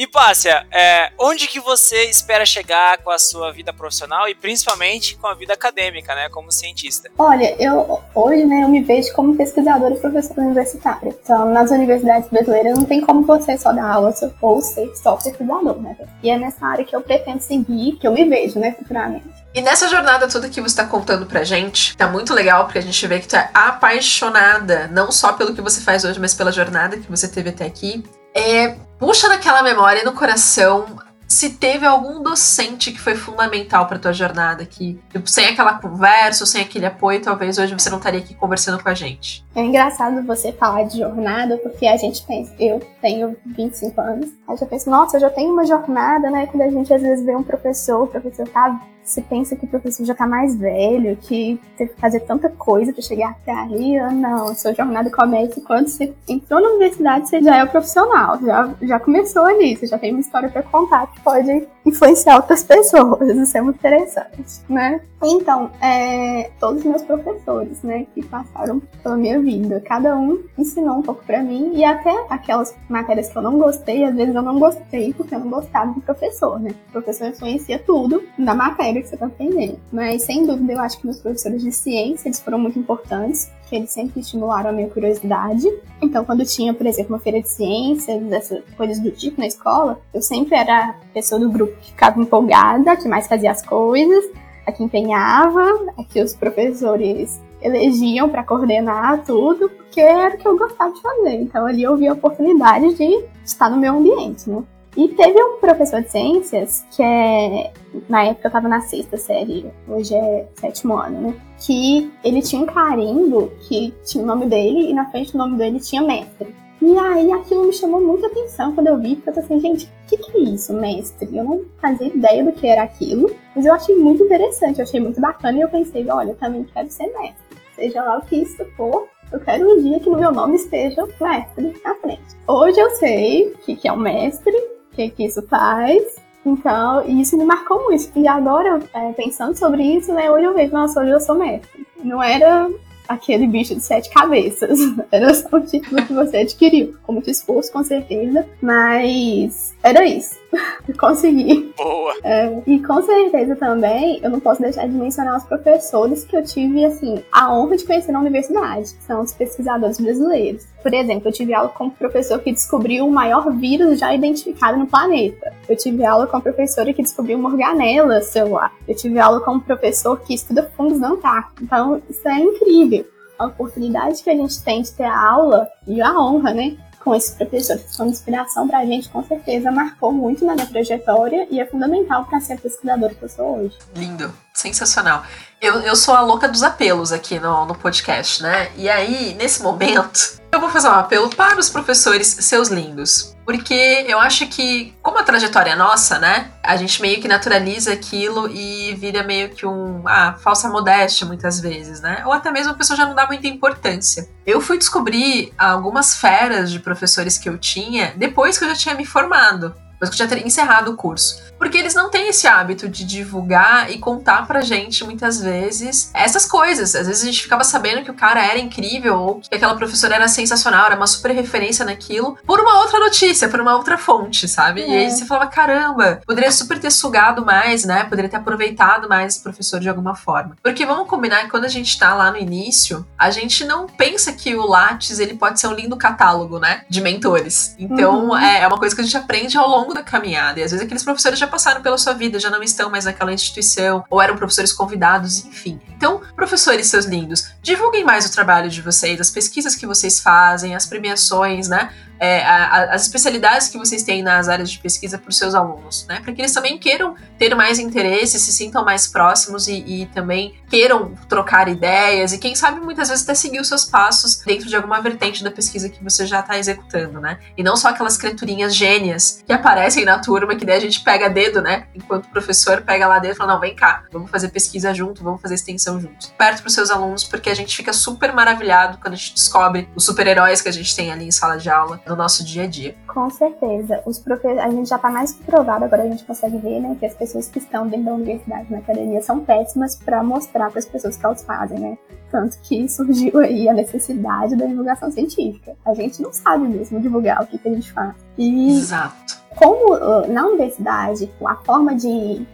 E Pássia, é, onde que você espera chegar com a sua vida profissional e principalmente com a vida acadêmica, né, como cientista? Olha, eu hoje, né, eu me vejo como pesquisadora e professora universitária. Então, nas universidades brasileiras não tem como você só dar aula ou ser só pesquisador, né? E é nessa área que eu pretendo seguir, que eu me vejo, né, futuramente. E nessa jornada toda que você tá contando pra gente, tá muito legal, porque a gente vê que tu é apaixonada, não só pelo que você faz hoje, mas pela jornada que você teve até aqui. É, puxa naquela memória no coração se teve algum docente que foi fundamental pra tua jornada, que tipo, sem aquela conversa, sem aquele apoio, talvez hoje você não estaria aqui conversando com a gente. É engraçado você falar de jornada, porque a gente pensa, eu tenho 25 anos, aí já penso, nossa, eu já tenho uma jornada, né? Quando a gente às vezes vê um professor, o professor tá. Você pensa que o professor já tá mais velho, que teve que fazer tanta coisa pra chegar até. Ah, não, sua jornada começa quando você entrou na universidade, você já é o profissional, já, já começou ali, você já tem uma história pra contar que pode influenciar outras pessoas. Isso é muito interessante, né? Então, é, todos os meus professores, né, que passaram pela minha vida, cada um ensinou um pouco pra mim e até aquelas matérias que eu não gostei, às vezes eu não gostei porque eu não gostava do professor, né? O professor influencia tudo na matéria que você tá aprendendo. Mas sem dúvida eu acho que meus professores de ciência, eles foram muito importantes, eles sempre estimularam a minha curiosidade. Então, quando tinha, por exemplo, uma feira de ciências, dessas coisas do tipo na escola, eu sempre era a pessoa do grupo que ficava empolgada, que mais fazia as coisas, a que empenhava, a que os professores elegiam para coordenar tudo, porque era o que eu gostava de fazer. Então ali eu vi a oportunidade de estar no meu ambiente, né? E teve um professor de ciências, que é. Na época eu tava na sexta série, hoje é sétimo ano, né? Que ele tinha um carimbo que tinha o nome dele e na frente do nome dele tinha mestre. E aí aquilo me chamou muita atenção quando eu vi, porque eu tô assim, gente, o que, que é isso, mestre? Eu não fazia ideia do que era aquilo, mas eu achei muito interessante, eu achei muito bacana e eu pensei, olha, eu também quero ser mestre. Seja lá o que isso for, eu quero um dia que no meu nome esteja mestre na frente. Hoje eu sei o que, que é um mestre, o que, que isso faz. Então, isso me marcou muito. E agora, é, pensando sobre isso, né, hoje eu vejo, nossa, hoje eu sou mestre. Não era aquele bicho de sete cabeças. Era só o título que você adquiriu. Com muito esforço, com certeza. Mas era isso. Consegui. Boa! É, e com certeza também, eu não posso deixar de mencionar os professores que eu tive, assim, a honra de conhecer na universidade, que são os pesquisadores brasileiros. Por exemplo, eu tive aula com um professor que descobriu o maior vírus já identificado no planeta. Eu tive aula com a professora que descobriu uma organela celular. Eu tive aula com um professor que estuda fungos na Antártida. Então, isso é incrível. A oportunidade que a gente tem de ter a aula e a honra, né? Com esses professores que de inspiração pra gente, com certeza marcou muito na minha trajetória e é fundamental para ser a pesquisadora que eu sou hoje. Lindo, sensacional. Eu, eu sou a louca dos apelos aqui no, no podcast, né? E aí, nesse momento, eu vou fazer um apelo para os professores seus lindos. Porque eu acho que, como a trajetória é nossa, né? A gente meio que naturaliza aquilo e vira meio que um. Ah, falsa modéstia muitas vezes, né? Ou até mesmo a pessoa já não dá muita importância. Eu fui descobrir algumas feras de professores que eu tinha depois que eu já tinha me formado. Depois que eu já teria encerrado o curso. Porque eles não têm esse hábito de divulgar e contar pra gente muitas vezes essas coisas. Às vezes a gente ficava sabendo que o cara era incrível ou que aquela professora era sensacional, era uma super referência naquilo, por uma outra notícia, por uma outra fonte, sabe? É. E aí é. você falava, caramba, poderia super ter sugado mais, né? Poderia ter aproveitado mais esse professor de alguma forma. Porque vamos combinar que quando a gente tá lá no início, a gente não pensa que o Lattes ele pode ser um lindo catálogo, né? De mentores. Então uhum. é, é uma coisa que a gente aprende ao longo da caminhada. E às vezes aqueles professores já passaram pela sua vida, já não estão mais naquela instituição, ou eram professores convidados, enfim. Então, professores, seus lindos, divulguem mais o trabalho de vocês, as pesquisas que vocês fazem, as premiações, né? É, a, as especialidades que vocês têm nas áreas de pesquisa para os seus alunos, né? Para que eles também queiram ter mais interesse, se sintam mais próximos e, e, também queiram trocar ideias e quem sabe muitas vezes até seguir os seus passos dentro de alguma vertente da pesquisa que você já está executando, né? E não só aquelas criaturinhas gênias que aparecem na turma que daí a gente pega dedo, né? Enquanto o professor pega lá dentro e fala, não, vem cá, vamos fazer pesquisa junto, vamos fazer extensão juntos. Perto para os seus alunos, porque a gente fica super maravilhado quando a gente descobre os super-heróis que a gente tem ali em sala de aula no nosso dia a dia. Com certeza. Os profe... A gente já está mais provado, agora a gente consegue ver né, que as pessoas que estão dentro da universidade, na academia, são péssimas para mostrar para as pessoas que elas fazem, né? Tanto que surgiu aí a necessidade da divulgação científica. A gente não sabe mesmo divulgar o que, que a gente faz. E Exato. Como na universidade, a forma de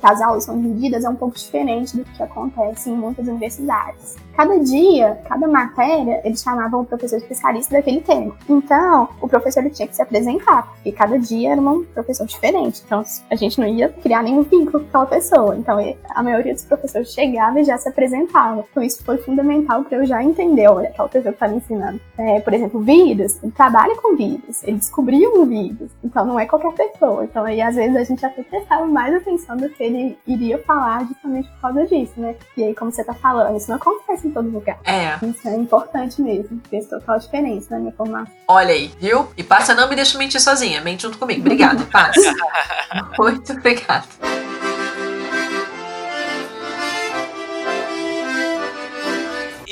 que as aulas são divididas é um pouco diferente do que acontece em muitas universidades cada dia, cada matéria, eles chamavam o professor especialista daquele tema. Então, o professor ele tinha que se apresentar, porque cada dia era um professor diferente. Então, a gente não ia criar nenhum vínculo com aquela pessoa. Então, a maioria dos professores chegava e já se apresentava. Então, isso foi fundamental para eu já entender, olha, aquela pessoa que está me ensinando. É, por exemplo, vírus, ele trabalha com vírus, ele descobriu um vírus. Então, não é qualquer pessoa. Então, aí, às vezes, a gente até prestava mais atenção do que ele iria falar justamente por causa disso, né? E aí, como você está falando, isso não acontece em todo lugar. É. Isso é importante mesmo. Fez total diferença na minha formação. Olha aí, viu? E passa não me deixa mentir sozinha. Mente junto comigo. Obrigada, passa. Muito obrigada.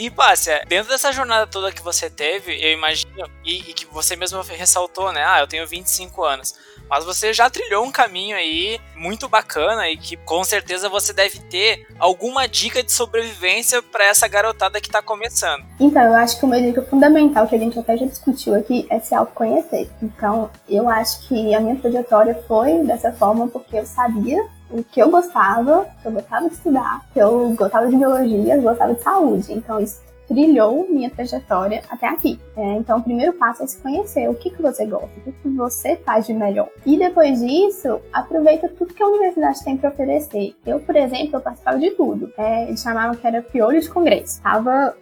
E, Pássia, dentro dessa jornada toda que você teve, eu imagino, e, e, que você mesmo ressaltou, né? Ah, eu tenho 25 anos. Mas você já trilhou um caminho aí muito bacana e que com certeza você deve ter alguma dica de sobrevivência para essa garotada que está começando. Então, eu acho que uma dica fundamental que a gente até já discutiu aqui é se autoconhecer. Então, eu acho que a minha trajetória foi dessa forma porque eu sabia o que eu gostava, que eu gostava de estudar, que eu gostava de biologia, eu gostava de saúde. Então, isso trilhou minha trajetória até aqui. É, então, o primeiro passo é se conhecer o que, que você gosta, o que, que você faz de melhor. E depois disso, aproveita tudo que a universidade tem para oferecer. Eu, por exemplo, eu participava de tudo. É, eles chamavam que era piolho de congresso. Tava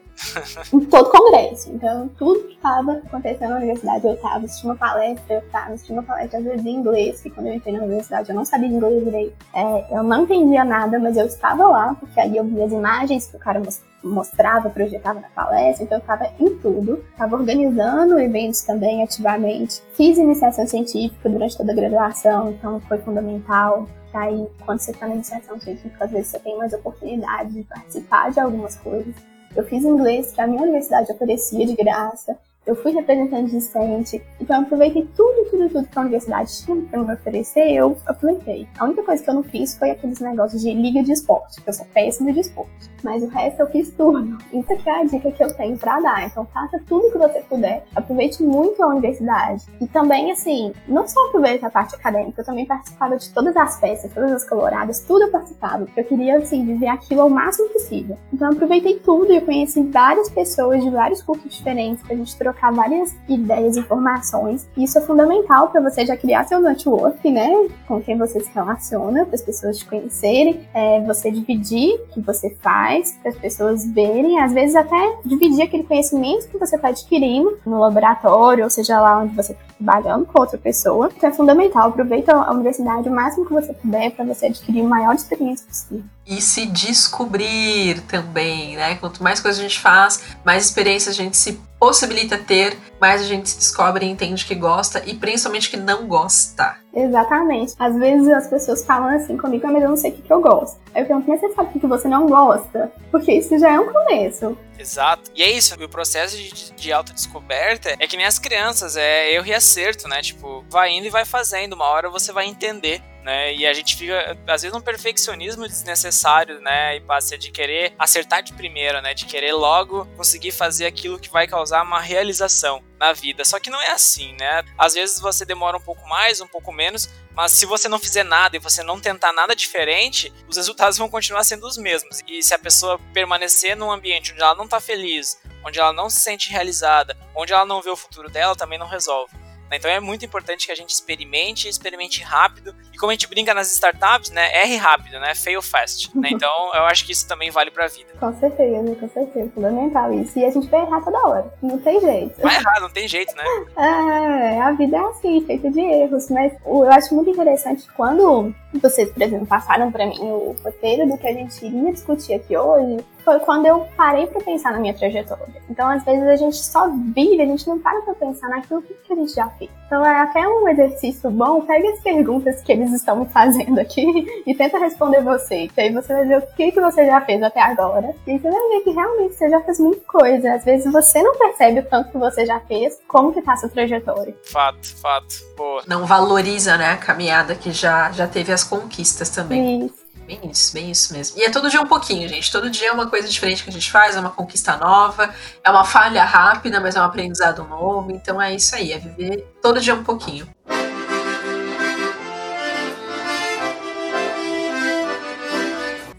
em todo congresso. Então, tudo que estava acontecendo na universidade, eu estava assistindo uma palestra, eu estava assistindo uma palestra, às vezes em inglês, que quando eu entrei na universidade eu não sabia inglês direito. É, eu não entendia nada, mas eu estava lá, porque aí eu via as imagens que o cara mostrava, projetava na palestra, então eu estava em tudo. Estava organizando eventos também ativamente. Fiz iniciação científica durante toda a graduação, então foi fundamental. Aí, quando você está na iniciação científica, às vezes você tem mais oportunidade de participar de algumas coisas. Eu fiz inglês que a minha universidade oferecia de graça. Eu fui representante discente, então eu aproveitei tudo, tudo, tudo que a universidade tinha para me oferecer, eu aproveitei. A única coisa que eu não fiz foi aqueles negócios de liga de esporte, que eu sou péssima de esporte. Mas o resto eu fiz tudo. Isso aqui é a dica que eu tenho para dar. Então faça tudo que você puder, aproveite muito a universidade. E também, assim, não só aproveite a parte acadêmica, eu também participava de todas as peças, todas as coloradas, tudo eu participava. Eu queria, assim, viver aquilo ao máximo possível. Então eu aproveitei tudo e eu conheci várias pessoas de vários cursos diferentes pra gente trocar trocar várias ideias informações. Isso é fundamental para você já criar seu network, né? Com quem você se relaciona, para as pessoas te conhecerem, é, você dividir o que você faz, para as pessoas verem, às vezes até dividir aquele conhecimento que você está adquirindo no laboratório, ou seja lá onde você trabalhando com outra pessoa. Então é fundamental, aproveita a universidade o máximo que você puder para você adquirir a maior experiência possível e se descobrir também, né? Quanto mais coisas a gente faz, mais experiências a gente se possibilita ter, mais a gente se descobre e entende que gosta e principalmente que não gosta. Exatamente. Às vezes as pessoas falam assim comigo, ah, mas eu não sei o que, que eu gosto. Aí eu pergunto, mas você sabe o que você não gosta? Porque isso já é um começo. Exato. E é isso, o processo de, de autodescoberta é que nem as crianças, é erro e acerto né? Tipo, vai indo e vai fazendo, uma hora você vai entender né? E a gente fica, às vezes, num perfeccionismo desnecessário, né? E passa de querer acertar de primeira, né? De querer logo conseguir fazer aquilo que vai causar uma realização na vida. Só que não é assim, né? Às vezes você demora um pouco mais, um pouco menos, mas se você não fizer nada e você não tentar nada diferente, os resultados vão continuar sendo os mesmos. E se a pessoa permanecer num ambiente onde ela não tá feliz, onde ela não se sente realizada, onde ela não vê o futuro dela, também não resolve. Né? Então é muito importante que a gente experimente, experimente rápido. E como a gente brinca nas startups, né? Erre rápido, né? Fail fast. Né? Então eu acho que isso também vale pra vida. Com certeza, com certeza. Fundamental isso. E a gente vai errar toda hora. Não tem jeito. Vai errar, não tem jeito, né? É, a vida é assim, feita de erros. Mas eu acho muito interessante quando vocês, por exemplo, passaram para mim o roteiro do que a gente iria discutir aqui hoje, foi quando eu parei para pensar na minha trajetória. Então, às vezes a gente só vive, a gente não para para pensar naquilo que a gente já fez. Então, é até um exercício bom, pega as perguntas que eles estão fazendo aqui e tenta responder você. Que aí você vai ver o que, que você já fez até agora. E você vai ver que realmente você já fez muita coisa. Às vezes você não percebe o tanto que você já fez, como que tá a sua trajetória. Fato, fato. Boa. Não valoriza, né, a caminhada que já, já teve as conquistas também. Isso. Bem isso, bem isso mesmo. E é todo dia um pouquinho, gente. Todo dia é uma coisa diferente que a gente faz, é uma conquista nova, é uma falha rápida, mas é um aprendizado novo. Então é isso aí, é viver todo dia um pouquinho.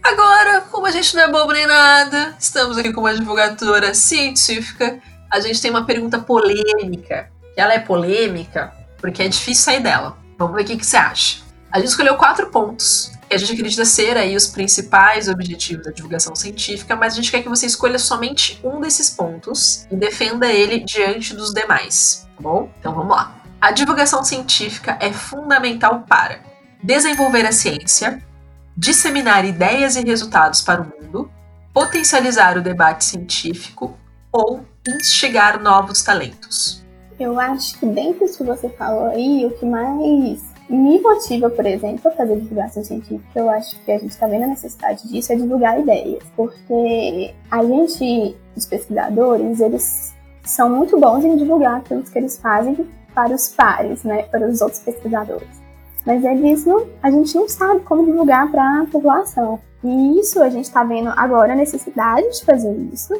Agora, como a gente não é bobo nem nada, estamos aqui com uma divulgadora científica. A gente tem uma pergunta polêmica. Ela é polêmica porque é difícil sair dela. Vamos ver o que, que você acha. A gente escolheu quatro pontos que a gente acredita ser aí os principais objetivos da divulgação científica, mas a gente quer que você escolha somente um desses pontos e defenda ele diante dos demais, tá bom? Então vamos lá. A divulgação científica é fundamental para desenvolver a ciência, disseminar ideias e resultados para o mundo, potencializar o debate científico ou instigar novos talentos. Eu acho que dentro do que você falou aí, o que mais me motiva, por exemplo, a fazer divulgação científica, eu acho que a gente está vendo a necessidade disso, é divulgar ideias. Porque a gente, os pesquisadores, eles são muito bons em divulgar aquilo que eles fazem para os pares, né, para os outros pesquisadores. Mas eles não, a gente não sabe como divulgar para a população. E isso a gente está vendo agora a necessidade de fazer isso.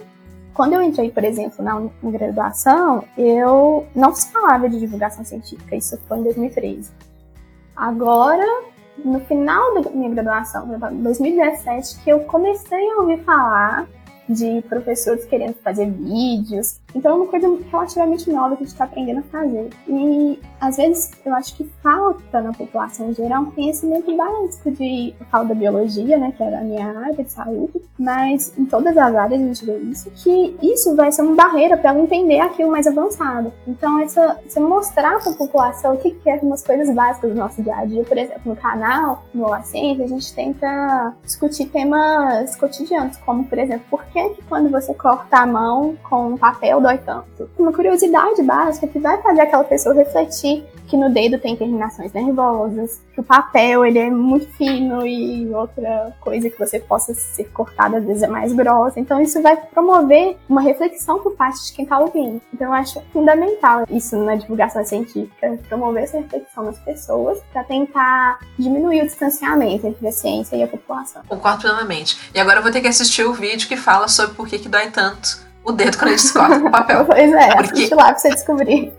Quando eu entrei, por exemplo, na, na graduação, eu não se falava de divulgação científica, isso foi em 2013. Agora, no final da minha graduação, em 2017, que eu comecei a ouvir falar de professores querendo fazer vídeos. Então é uma coisa relativamente nova que a gente está aprendendo a fazer. E às vezes eu acho que falta na população em geral um conhecimento básico de. Eu falo da biologia, né, que é a minha área de saúde, mas em todas as áreas a gente vê isso, que isso vai ser uma barreira para ela entender aquilo mais avançado. Então, essa, você mostrar para a população o que, que é umas coisas básicas do nosso dia a dia, por exemplo, no canal, no Ciência, a gente tenta discutir temas cotidianos, como, por exemplo, por que quando você corta a mão com papel dói tanto? Uma curiosidade básica que vai fazer aquela pessoa refletir que no dedo tem terminações nervosas, que o papel ele é muito fino e outra coisa que você possa ser cortada às vezes é mais grossa. Então isso vai promover uma reflexão por parte de quem está ouvindo. Então eu acho fundamental isso na divulgação científica, promover essa reflexão nas pessoas para tentar diminuir o distanciamento entre a ciência e a população. Concordo plenamente. E agora eu vou ter que assistir o vídeo que fala sobre por que, que dói tanto o dedo quando a gente corta o papel. Pois é, Porque... assiste lá pra você descobrir.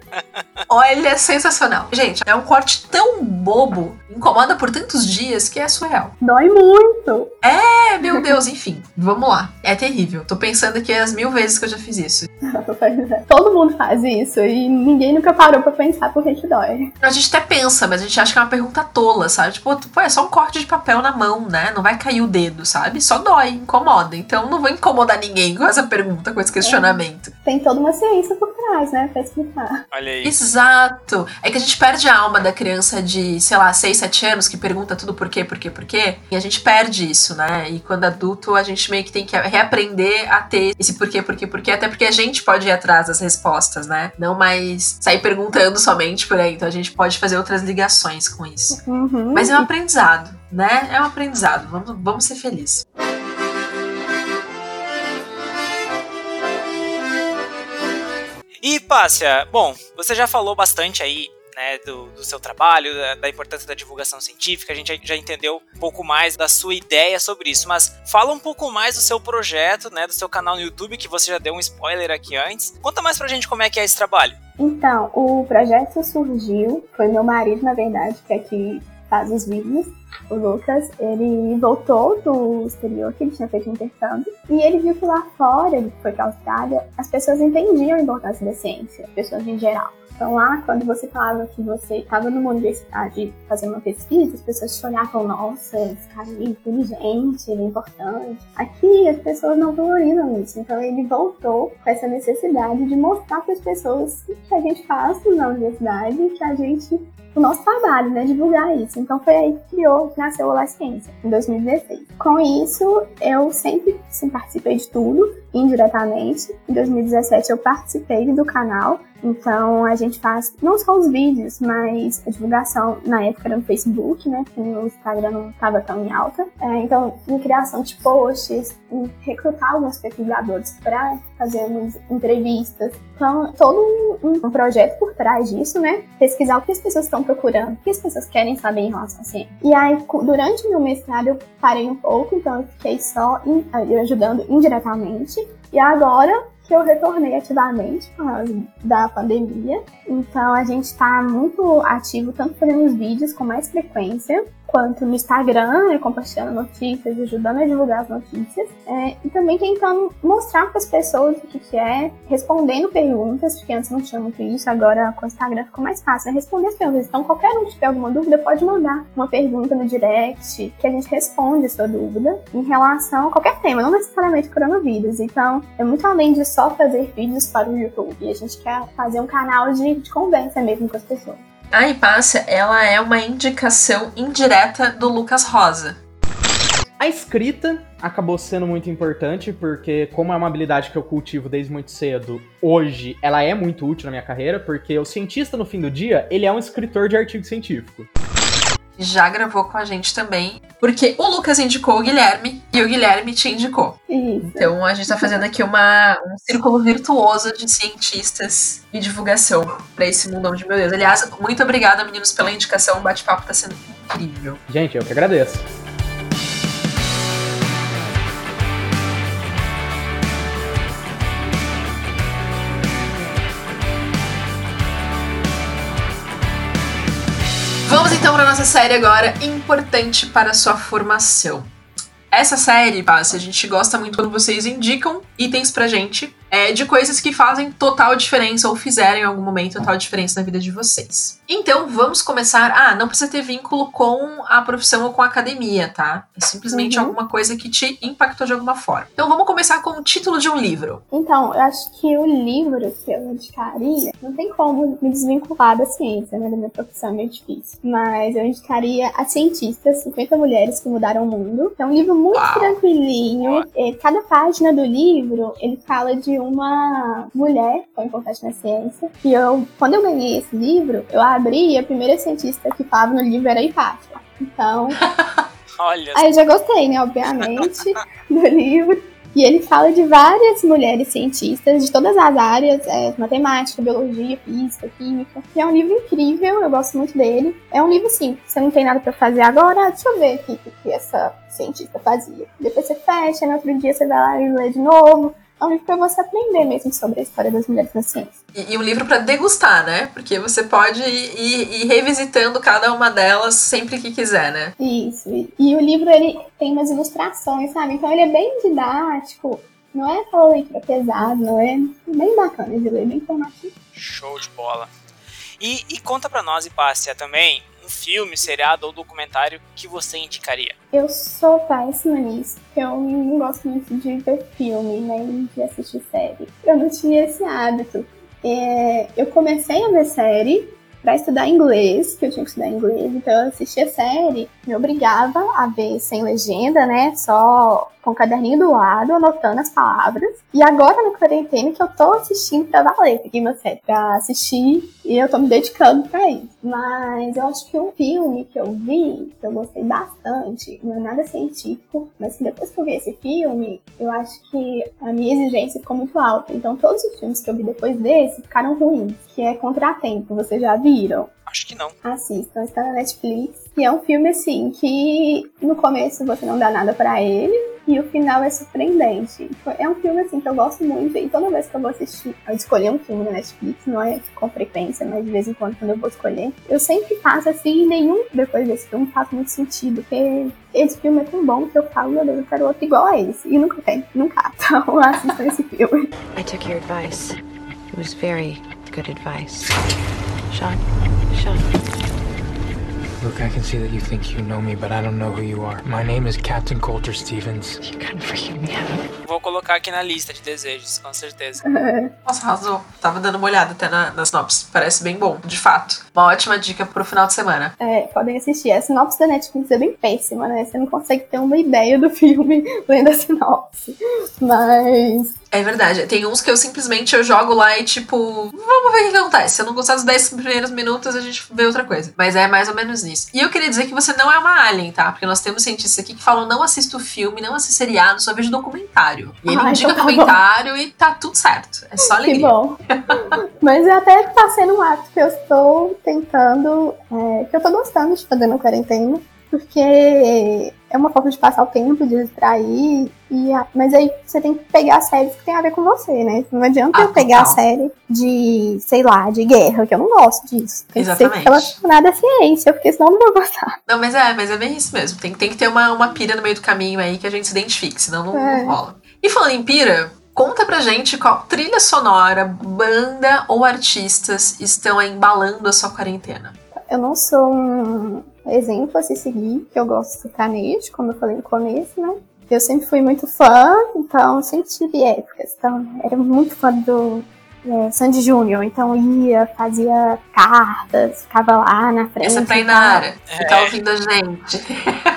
Olha, é sensacional. Gente, é um corte tão bobo, incomoda por tantos dias que é surreal. Dói muito. É, meu Deus, enfim. Vamos lá. É terrível. Tô pensando é as mil vezes que eu já fiz isso. Todo mundo faz isso e ninguém nunca parou pra pensar por que dói. A gente até pensa, mas a gente acha que é uma pergunta tola, sabe? Tipo, pô, é só um corte de papel na mão, né? Não vai cair o dedo, sabe? Só dói, incomoda. Então não vou incomodar ninguém com essa pergunta, com esse questionamento. É. Tem toda uma ciência por trás, né? Pra explicar. Olha aí. Exato. É que a gente perde a alma da criança de, sei lá, 6, 7 anos que pergunta tudo por quê, por quê, por quê. E a gente perde isso, né? E quando adulto, a gente meio que tem que reaprender a ter esse porquê, porquê, porquê. Até porque a gente pode ir atrás das respostas, né? Não mais sair perguntando somente por aí. Então a gente pode fazer outras ligações com isso. Uhum. Mas é um aprendizado, né? É um aprendizado. Vamos, vamos ser felizes. E, Pássia, bom, você já falou bastante aí né, do, do, seu trabalho, da, da, importância da divulgação científica, a gente já, já, entendeu um pouco mais da sua ideia sobre isso, mas fala um pouco mais do seu projeto, né, do seu canal no YouTube, que você já deu um spoiler aqui antes. Conta mais pra gente como é que é esse trabalho. Então, o projeto surgiu, foi meu marido, na verdade, que aqui faz os vídeos, o Lucas, ele voltou do exterior, que ele tinha feito intercâmbio, e ele viu que lá fora, ele foi para a Austrália, as pessoas entendiam a importância da ciência, as pessoas em geral. Então lá, quando você falava que você estava numa universidade fazendo uma pesquisa, as pessoas te olhavam, nossa, esse cara é inteligente, ele é importante. Aqui as pessoas não valorizam isso. Então ele voltou com essa necessidade de mostrar para as pessoas que a gente faz na universidade, que a gente o nosso trabalho, né? Divulgar isso. Então foi aí que criou, nasceu o La Ciência, em 2016. Com isso, eu sempre sim, participei de tudo, indiretamente. Em 2017 eu participei do canal então a gente faz não só os vídeos, mas a divulgação na época era no Facebook, né? Porque no Instagram não estava tão em alta. É, então, em criação de posts, em recrutar alguns pesquisadores para fazermos entrevistas. Então, todo um, um, projeto por trás disso, né? Pesquisar o que as pessoas estão procurando, o que as pessoas querem saber em relação à ciência. E aí, durante o meu mestrado, eu parei um pouco, então eu fiquei só in, ajudando indiretamente. E agora que eu retornei ativamente por causa da pandemia. Então a gente está muito ativo, tanto fazendo os vídeos com mais frequência, quanto no Instagram, né, compartilhando notícias, ajudando a divulgar as notícias, é, e também tentando mostrar para as pessoas o que, que, é, respondendo perguntas, porque antes não tinha muito isso, agora com o Instagram ficou mais fácil, né, responder as perguntas. Então, qualquer um que tiver alguma dúvida, pode mandar uma pergunta no direct, que a gente responde a sua dúvida em relação a qualquer tema, não necessariamente coronavírus. Então, é muito além de só fazer vídeos para o YouTube, a gente quer fazer um canal de, de conversa mesmo com as pessoas. A Hipácia, ela é uma indicação indireta do Lucas Rosa. A escrita acabou sendo muito importante, porque como é uma habilidade que eu cultivo desde muito cedo, hoje ela é muito útil na minha carreira, porque o cientista, no fim do dia, ele é um escritor de artigo científico já gravou com a gente também, porque o Lucas indicou o Guilherme e o Guilherme te indicou. Isso. Então a gente tá fazendo aqui uma, um círculo virtuoso de cientistas e divulgação para esse mundo de meu Deus. Aliás, muito obrigada, meninos, pela indicação. O bate-papo tá sendo incrível. Gente, eu que agradeço. Então para nossa série agora, importante para a sua formação. Essa série, Passa, a gente gosta muito quando vocês indicam itens pra gente é, de coisas que fazem total diferença ou fizeram em algum momento total diferença na vida de vocês. Então, vamos começar. Ah, não precisa ter vínculo com a profissão ou com a academia, tá? É simplesmente uhum. alguma coisa que te impactou de alguma forma. Então, vamos começar com o título de um livro. Então, eu acho que o livro que eu indicaria, não tem como me desvincular da ciência, né? Da minha profissão, é meio difícil. Mas eu indicaria A Cientista, 50 Mulheres que Mudaram o Mundo. É um livro muito Uau. tranquilinho. É, cada página do livro, ele fala de uma mulher foi importante na ciência. E eu, quando eu ganhei esse livro, eu abri e a primeira cientista que falava no livro era a Hipátia. Então. Olha. Aí eu já gostei, né, obviamente, do livro. E ele fala de várias mulheres cientistas de todas as áreas, é, matemática, biologia, física, química. E é um livro incrível, eu gosto muito dele. É um livro assim, você não tem nada para fazer agora, deixa eu ver aqui o que, que essa cientista fazia. Depois você fecha, no outro dia você vai lá e lê de novo é um livro para você aprender mesmo sobre a história das mulheres na ciência. E, e um livro para degustar, né? Porque você pode ir, ir, ir, revisitando cada uma delas sempre que quiser, né? Isso. E, e, o livro ele tem umas ilustrações, sabe? Então ele é bem didático. Não é aquela leitura pesada, não é bem bacana de ler, bem informativo. Show de bola. E, e conta para nós, Hipácia, também um filme, seriado ou documentário que você indicaria? Eu sou péssima nisso, porque eu não gosto muito de ver filme, nem de assistir série. Eu não tinha esse hábito. É, eu comecei a ver série pra estudar inglês, que eu tinha que estudar inglês, então eu assistia série, me obrigava a ver sem legenda, né? Só com o caderninho do lado, anotando as palavras. E agora no quarentena que eu tô assistindo pra valer, peguei uma série pra assistir e eu tô me dedicando pra isso. Mas eu acho que um filme que eu vi, que eu gostei bastante, não é nada científico, mas depois que eu vi esse filme, eu acho que a minha exigência ficou muito alta. Então todos os filmes que eu vi depois desse ficaram ruins, que é Contratempo, vocês já viram? Acho que não. Assistam, está na Netflix. E é um filme assim que no começo você não dá nada pra ele e o final é surpreendente. É um filme assim que eu gosto muito e toda vez que eu vou assistir, eu escolher um filme na Netflix, não é com frequência, mas de vez em quando quando eu vou escolher, eu sempre faço assim e nenhum depois desse filme faz muito sentido, porque esse filme é tão bom que eu falo, meu Deus, eu quero outro igual a esse. E nunca tem, nunca. Então assistam esse filme. I took your advice. It was very good advice. Sean, Sean. Look, I can see that you think you know me, but I don't know who you are. My name is Captain Coulter Stevens. You couldn't freaking me out. Vou colocar aqui na lista de desejos, com certeza. Nossa, arrasou. Tava dando uma olhada até na, nas sinopse. Parece bem bom, de fato. Uma ótima dica pro final de semana. É, podem assistir. A sinopse da Netflix é bem péssima, né? Você não consegue ter uma ideia do filme lendo a sinopse. Mas É verdade. Tem uns que eu simplesmente eu jogo lá e tipo, vamos ver o que que acontece. Se eu não gostar dos 10 primeiros minutos, a gente vê outra coisa. Mas é mais ou menos nisso. E eu queria dizer que você não é uma alien, tá? Porque nós temos cientistas aqui que falam não assista o filme, não assista seriado, só vejo documentário. E ele Ah, indica então tá bom. documentário e tá tudo certo. É só que alegria. bom. Mas até tá sendo um ato que eu estou tentando, é, que eu tô gostando de fazer na quarentena. Porque é uma forma de passar o tempo, de distrair. E a- mas aí você tem que pegar séries que tem a ver com você, né? Não adianta Ah, eu pegar a total. série de, sei lá, de guerra, que eu não gosto disso. Tem que Exatamente. ser relacionada à ciência, porque senão eu não vou gostar. Não, mas é, mas é bem isso mesmo. Tem, tem que ter uma, uma pira no meio do caminho aí que a gente se identifique, senão não, É. não rola. E falando em pira, conta pra gente qual trilha sonora, banda ou artistas estão embalando a sua quarentena. Eu não sou um exemplo a se seguir, que eu gosto de sertanejo, como eu falei no começo, né? Eu sempre fui muito fã, então sempre tive épocas. Então, era muito fã do é, Sandy Júnior, então ia, fazia cartas, ficava lá na frente. Essa é pra e Inara, que É. tá ouvindo a gente.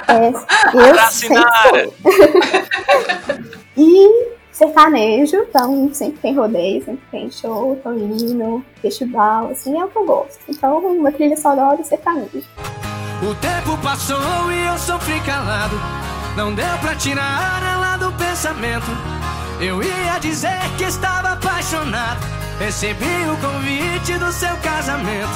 É, eu Abraço, sempre fui. e sertanejo, então sempre tem rodeio, sempre tem show, Tonino, festival, assim, é o que eu gosto. Então, uma trilha sonora e sertanejo. O tempo passou e eu sofri calado. Não deu pra tirar ela do pensamento. Eu ia dizer que estava apaixonado. Recebi o convite do seu casamento.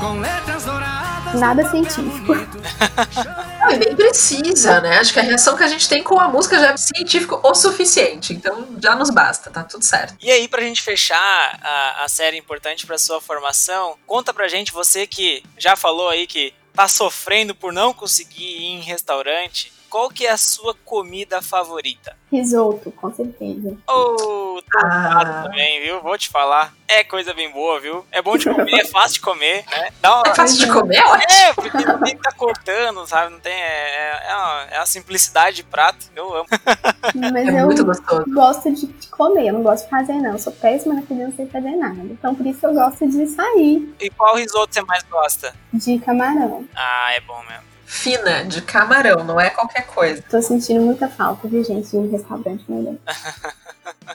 Com letras douradas. Nada científico. bonito. Não, e nem precisa, né? Acho que a reação que a gente tem com a música já é científico o suficiente. Então já nos basta, tá tudo certo. E aí, pra gente fechar a, a série importante pra sua formação, conta pra gente, você que já falou aí que tá sofrendo por não conseguir ir em restaurante, qual que é a sua comida favorita? Risoto, com certeza. Ô, tô Ah. também, viu? Vou te falar. É coisa bem boa, viu? É bom de comer, é fácil de comer, né? Dá uma... É fácil de comer, ó. É, porque não tem que tá cortando, sabe? Não tem. É, é, uma, é uma simplicidade de prato. Eu amo. Mas É eu muito gostoso. gosto de, de comer, eu não gosto de fazer, não. Eu sou péssima na cozinha, não sei fazer nada. Então, por isso eu gosto de sair E qual risoto você mais gosta? de camarão. Ah, é bom mesmo. Fina, de camarão, não é qualquer coisa. Tô sentindo muita falta, viu, gente, de um restaurante melhor.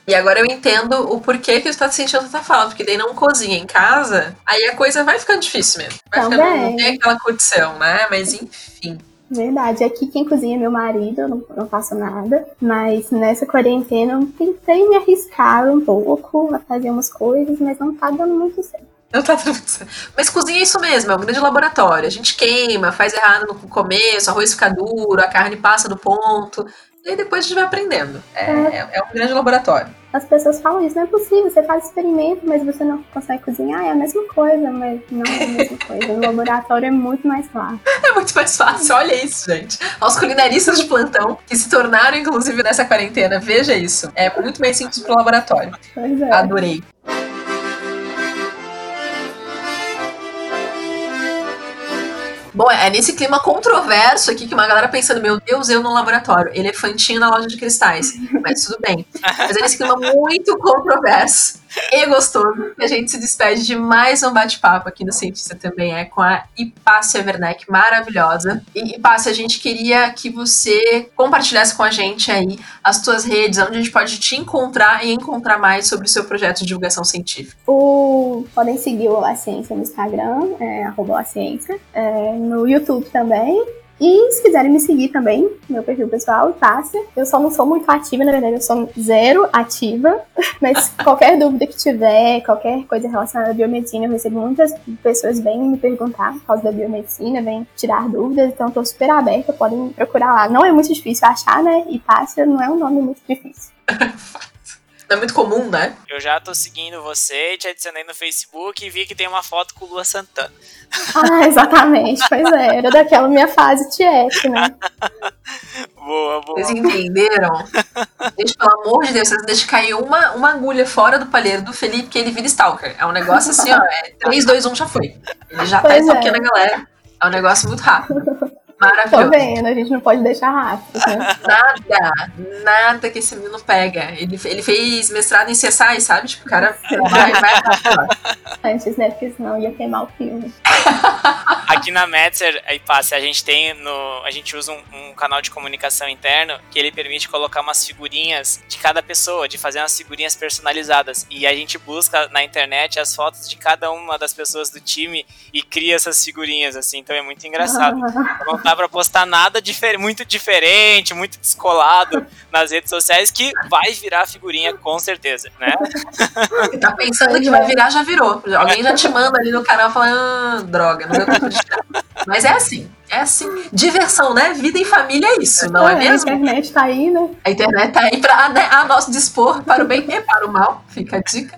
E agora eu entendo o porquê que você tá sentindo tanta falta, porque daí não cozinha em casa, aí a coisa vai ficando difícil mesmo. Vai ficando, Também. não tem aquela curtição, né? Mas enfim. Verdade, aqui quem cozinha é meu marido, eu não, não faço nada. Mas nessa quarentena eu tentei me arriscar um pouco a fazer umas coisas, mas não tá dando muito certo. Não tá tudo. Mas cozinha é isso mesmo, é um grande laboratório. A gente queima, faz errado no começo, o arroz fica duro, a carne passa do ponto. E aí depois a gente vai aprendendo. É, é- é um grande laboratório. As pessoas falam isso, não é possível, você faz experimento, mas você não consegue cozinhar, é a mesma coisa, mas não é a mesma coisa. No laboratório é muito mais claro. É muito mais fácil, olha isso, gente. Aos culinaristas de plantão, que se tornaram, inclusive, nessa quarentena, veja isso. É muito mais simples pro laboratório. Pois é. Adorei. Bom, é nesse clima controverso aqui que uma galera pensando, meu Deus, eu no laboratório, elefantinho na loja de cristais. Mas tudo bem. Mas é nesse clima muito controverso e gostoso que a gente se despede de mais um bate-papo aqui no Cientista Também É com a Hipácia Werneck, maravilhosa. E Hipácia, a gente queria que você compartilhasse com a gente aí as tuas redes, onde a gente pode te encontrar e encontrar mais sobre o seu projeto de divulgação científica. O... Podem seguir o A Ciência no Instagram, é, arroba a Ciência, é, no YouTube também. E se quiserem me seguir também, meu perfil pessoal, Tássia. Eu só não sou muito ativa, na verdade, eu sou zero ativa. Mas qualquer dúvida que tiver, qualquer coisa relacionada à biomedicina, eu recebo muitas pessoas vêm me perguntar por causa da biomedicina, vêm tirar dúvidas, então estou super aberta, podem procurar lá. Não é muito difícil achar, né? E Tássia não é um nome muito difícil. Não é muito comum, né? Eu já tô seguindo você, te adicionei no Facebook e vi que tem uma foto com Lua Santana. Ah, exatamente. Pois é, era daquela minha fase tiete, né? boa, boa. Vocês entenderam? Gente, pelo amor de Deus, vocês deixam cair uma, uma agulha fora do palheiro do Felipe que ele vira Stalker. É um negócio assim, ó. É 3, 2, 1, já foi. Ele já tá Pois é. stalkeando a galera. É um negócio muito rápido. Tô Maravilhoso. vendo, a gente não pode deixar rápido, né? Nada, nada que esse menino pega. Ele, ele fez mestrado em CSI, sabe? Tipo, o cara vai, vai, vai. Antes, né? Porque senão ia queimar o filme. Aqui na Metzer, aí passa, a gente tem no. A gente usa um, um canal de comunicação interno que ele permite colocar umas figurinhas de cada pessoa, de fazer umas figurinhas personalizadas. E a gente busca na internet as fotos de cada uma das pessoas do time e cria essas figurinhas, assim, então é muito engraçado. Não dá pra postar nada difer muito diferente, muito descolado nas redes sociais, que vai virar figurinha com certeza, né? Tá pensando que vai virar, já virou. Alguém já te manda ali no canal falando, ah, droga, não deu tempo de tirar. Mas é assim, é assim. Diversão, né? Vida em família é isso, não é A mesmo? internet tá aí, né? A internet tá aí pra, né, a nosso dispor para o bem e para o mal. Fica a dica.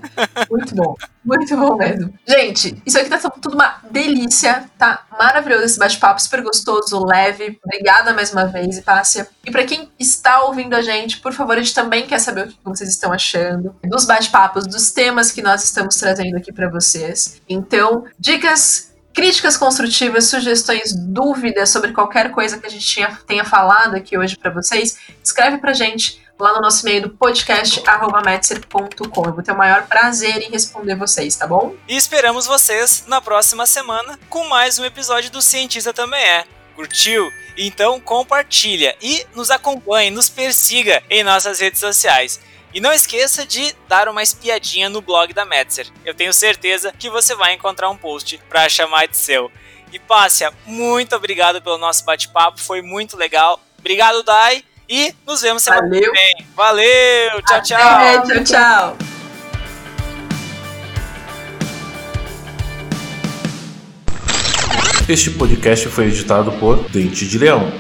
Muito bom. Muito bom mesmo. Gente, isso aqui tá tudo uma delícia. Tá maravilhoso esse bate-papo, super gostoso, leve. Obrigada mais uma vez, Ipácia. E pra quem está ouvindo a gente, por favor, a gente também quer saber o que vocês estão achando dos bate-papos, dos temas que nós estamos trazendo aqui pra vocês. Então, dicas críticas construtivas, sugestões, dúvidas sobre qualquer coisa que a gente tinha, tenha falado aqui hoje para vocês, escreve pra gente lá no nosso e-mail do podcast@metzer.com. Eu vou ter o maior prazer em responder vocês, tá bom? E esperamos vocês na próxima semana com mais um episódio do Cientista Também É. Curtiu? Então compartilha e nos acompanhe, nos persiga em nossas redes sociais. E não esqueça de dar uma espiadinha no blog da Metzer. Eu tenho certeza que você vai encontrar um post para chamar de seu. E Pássia, muito obrigado pelo nosso bate-papo, foi muito legal. Obrigado, Dai, e nos vemos semana Valeu. que vem. Valeu, tchau, tchau. É, tchau, tchau. Este podcast foi editado por Dente de Leão.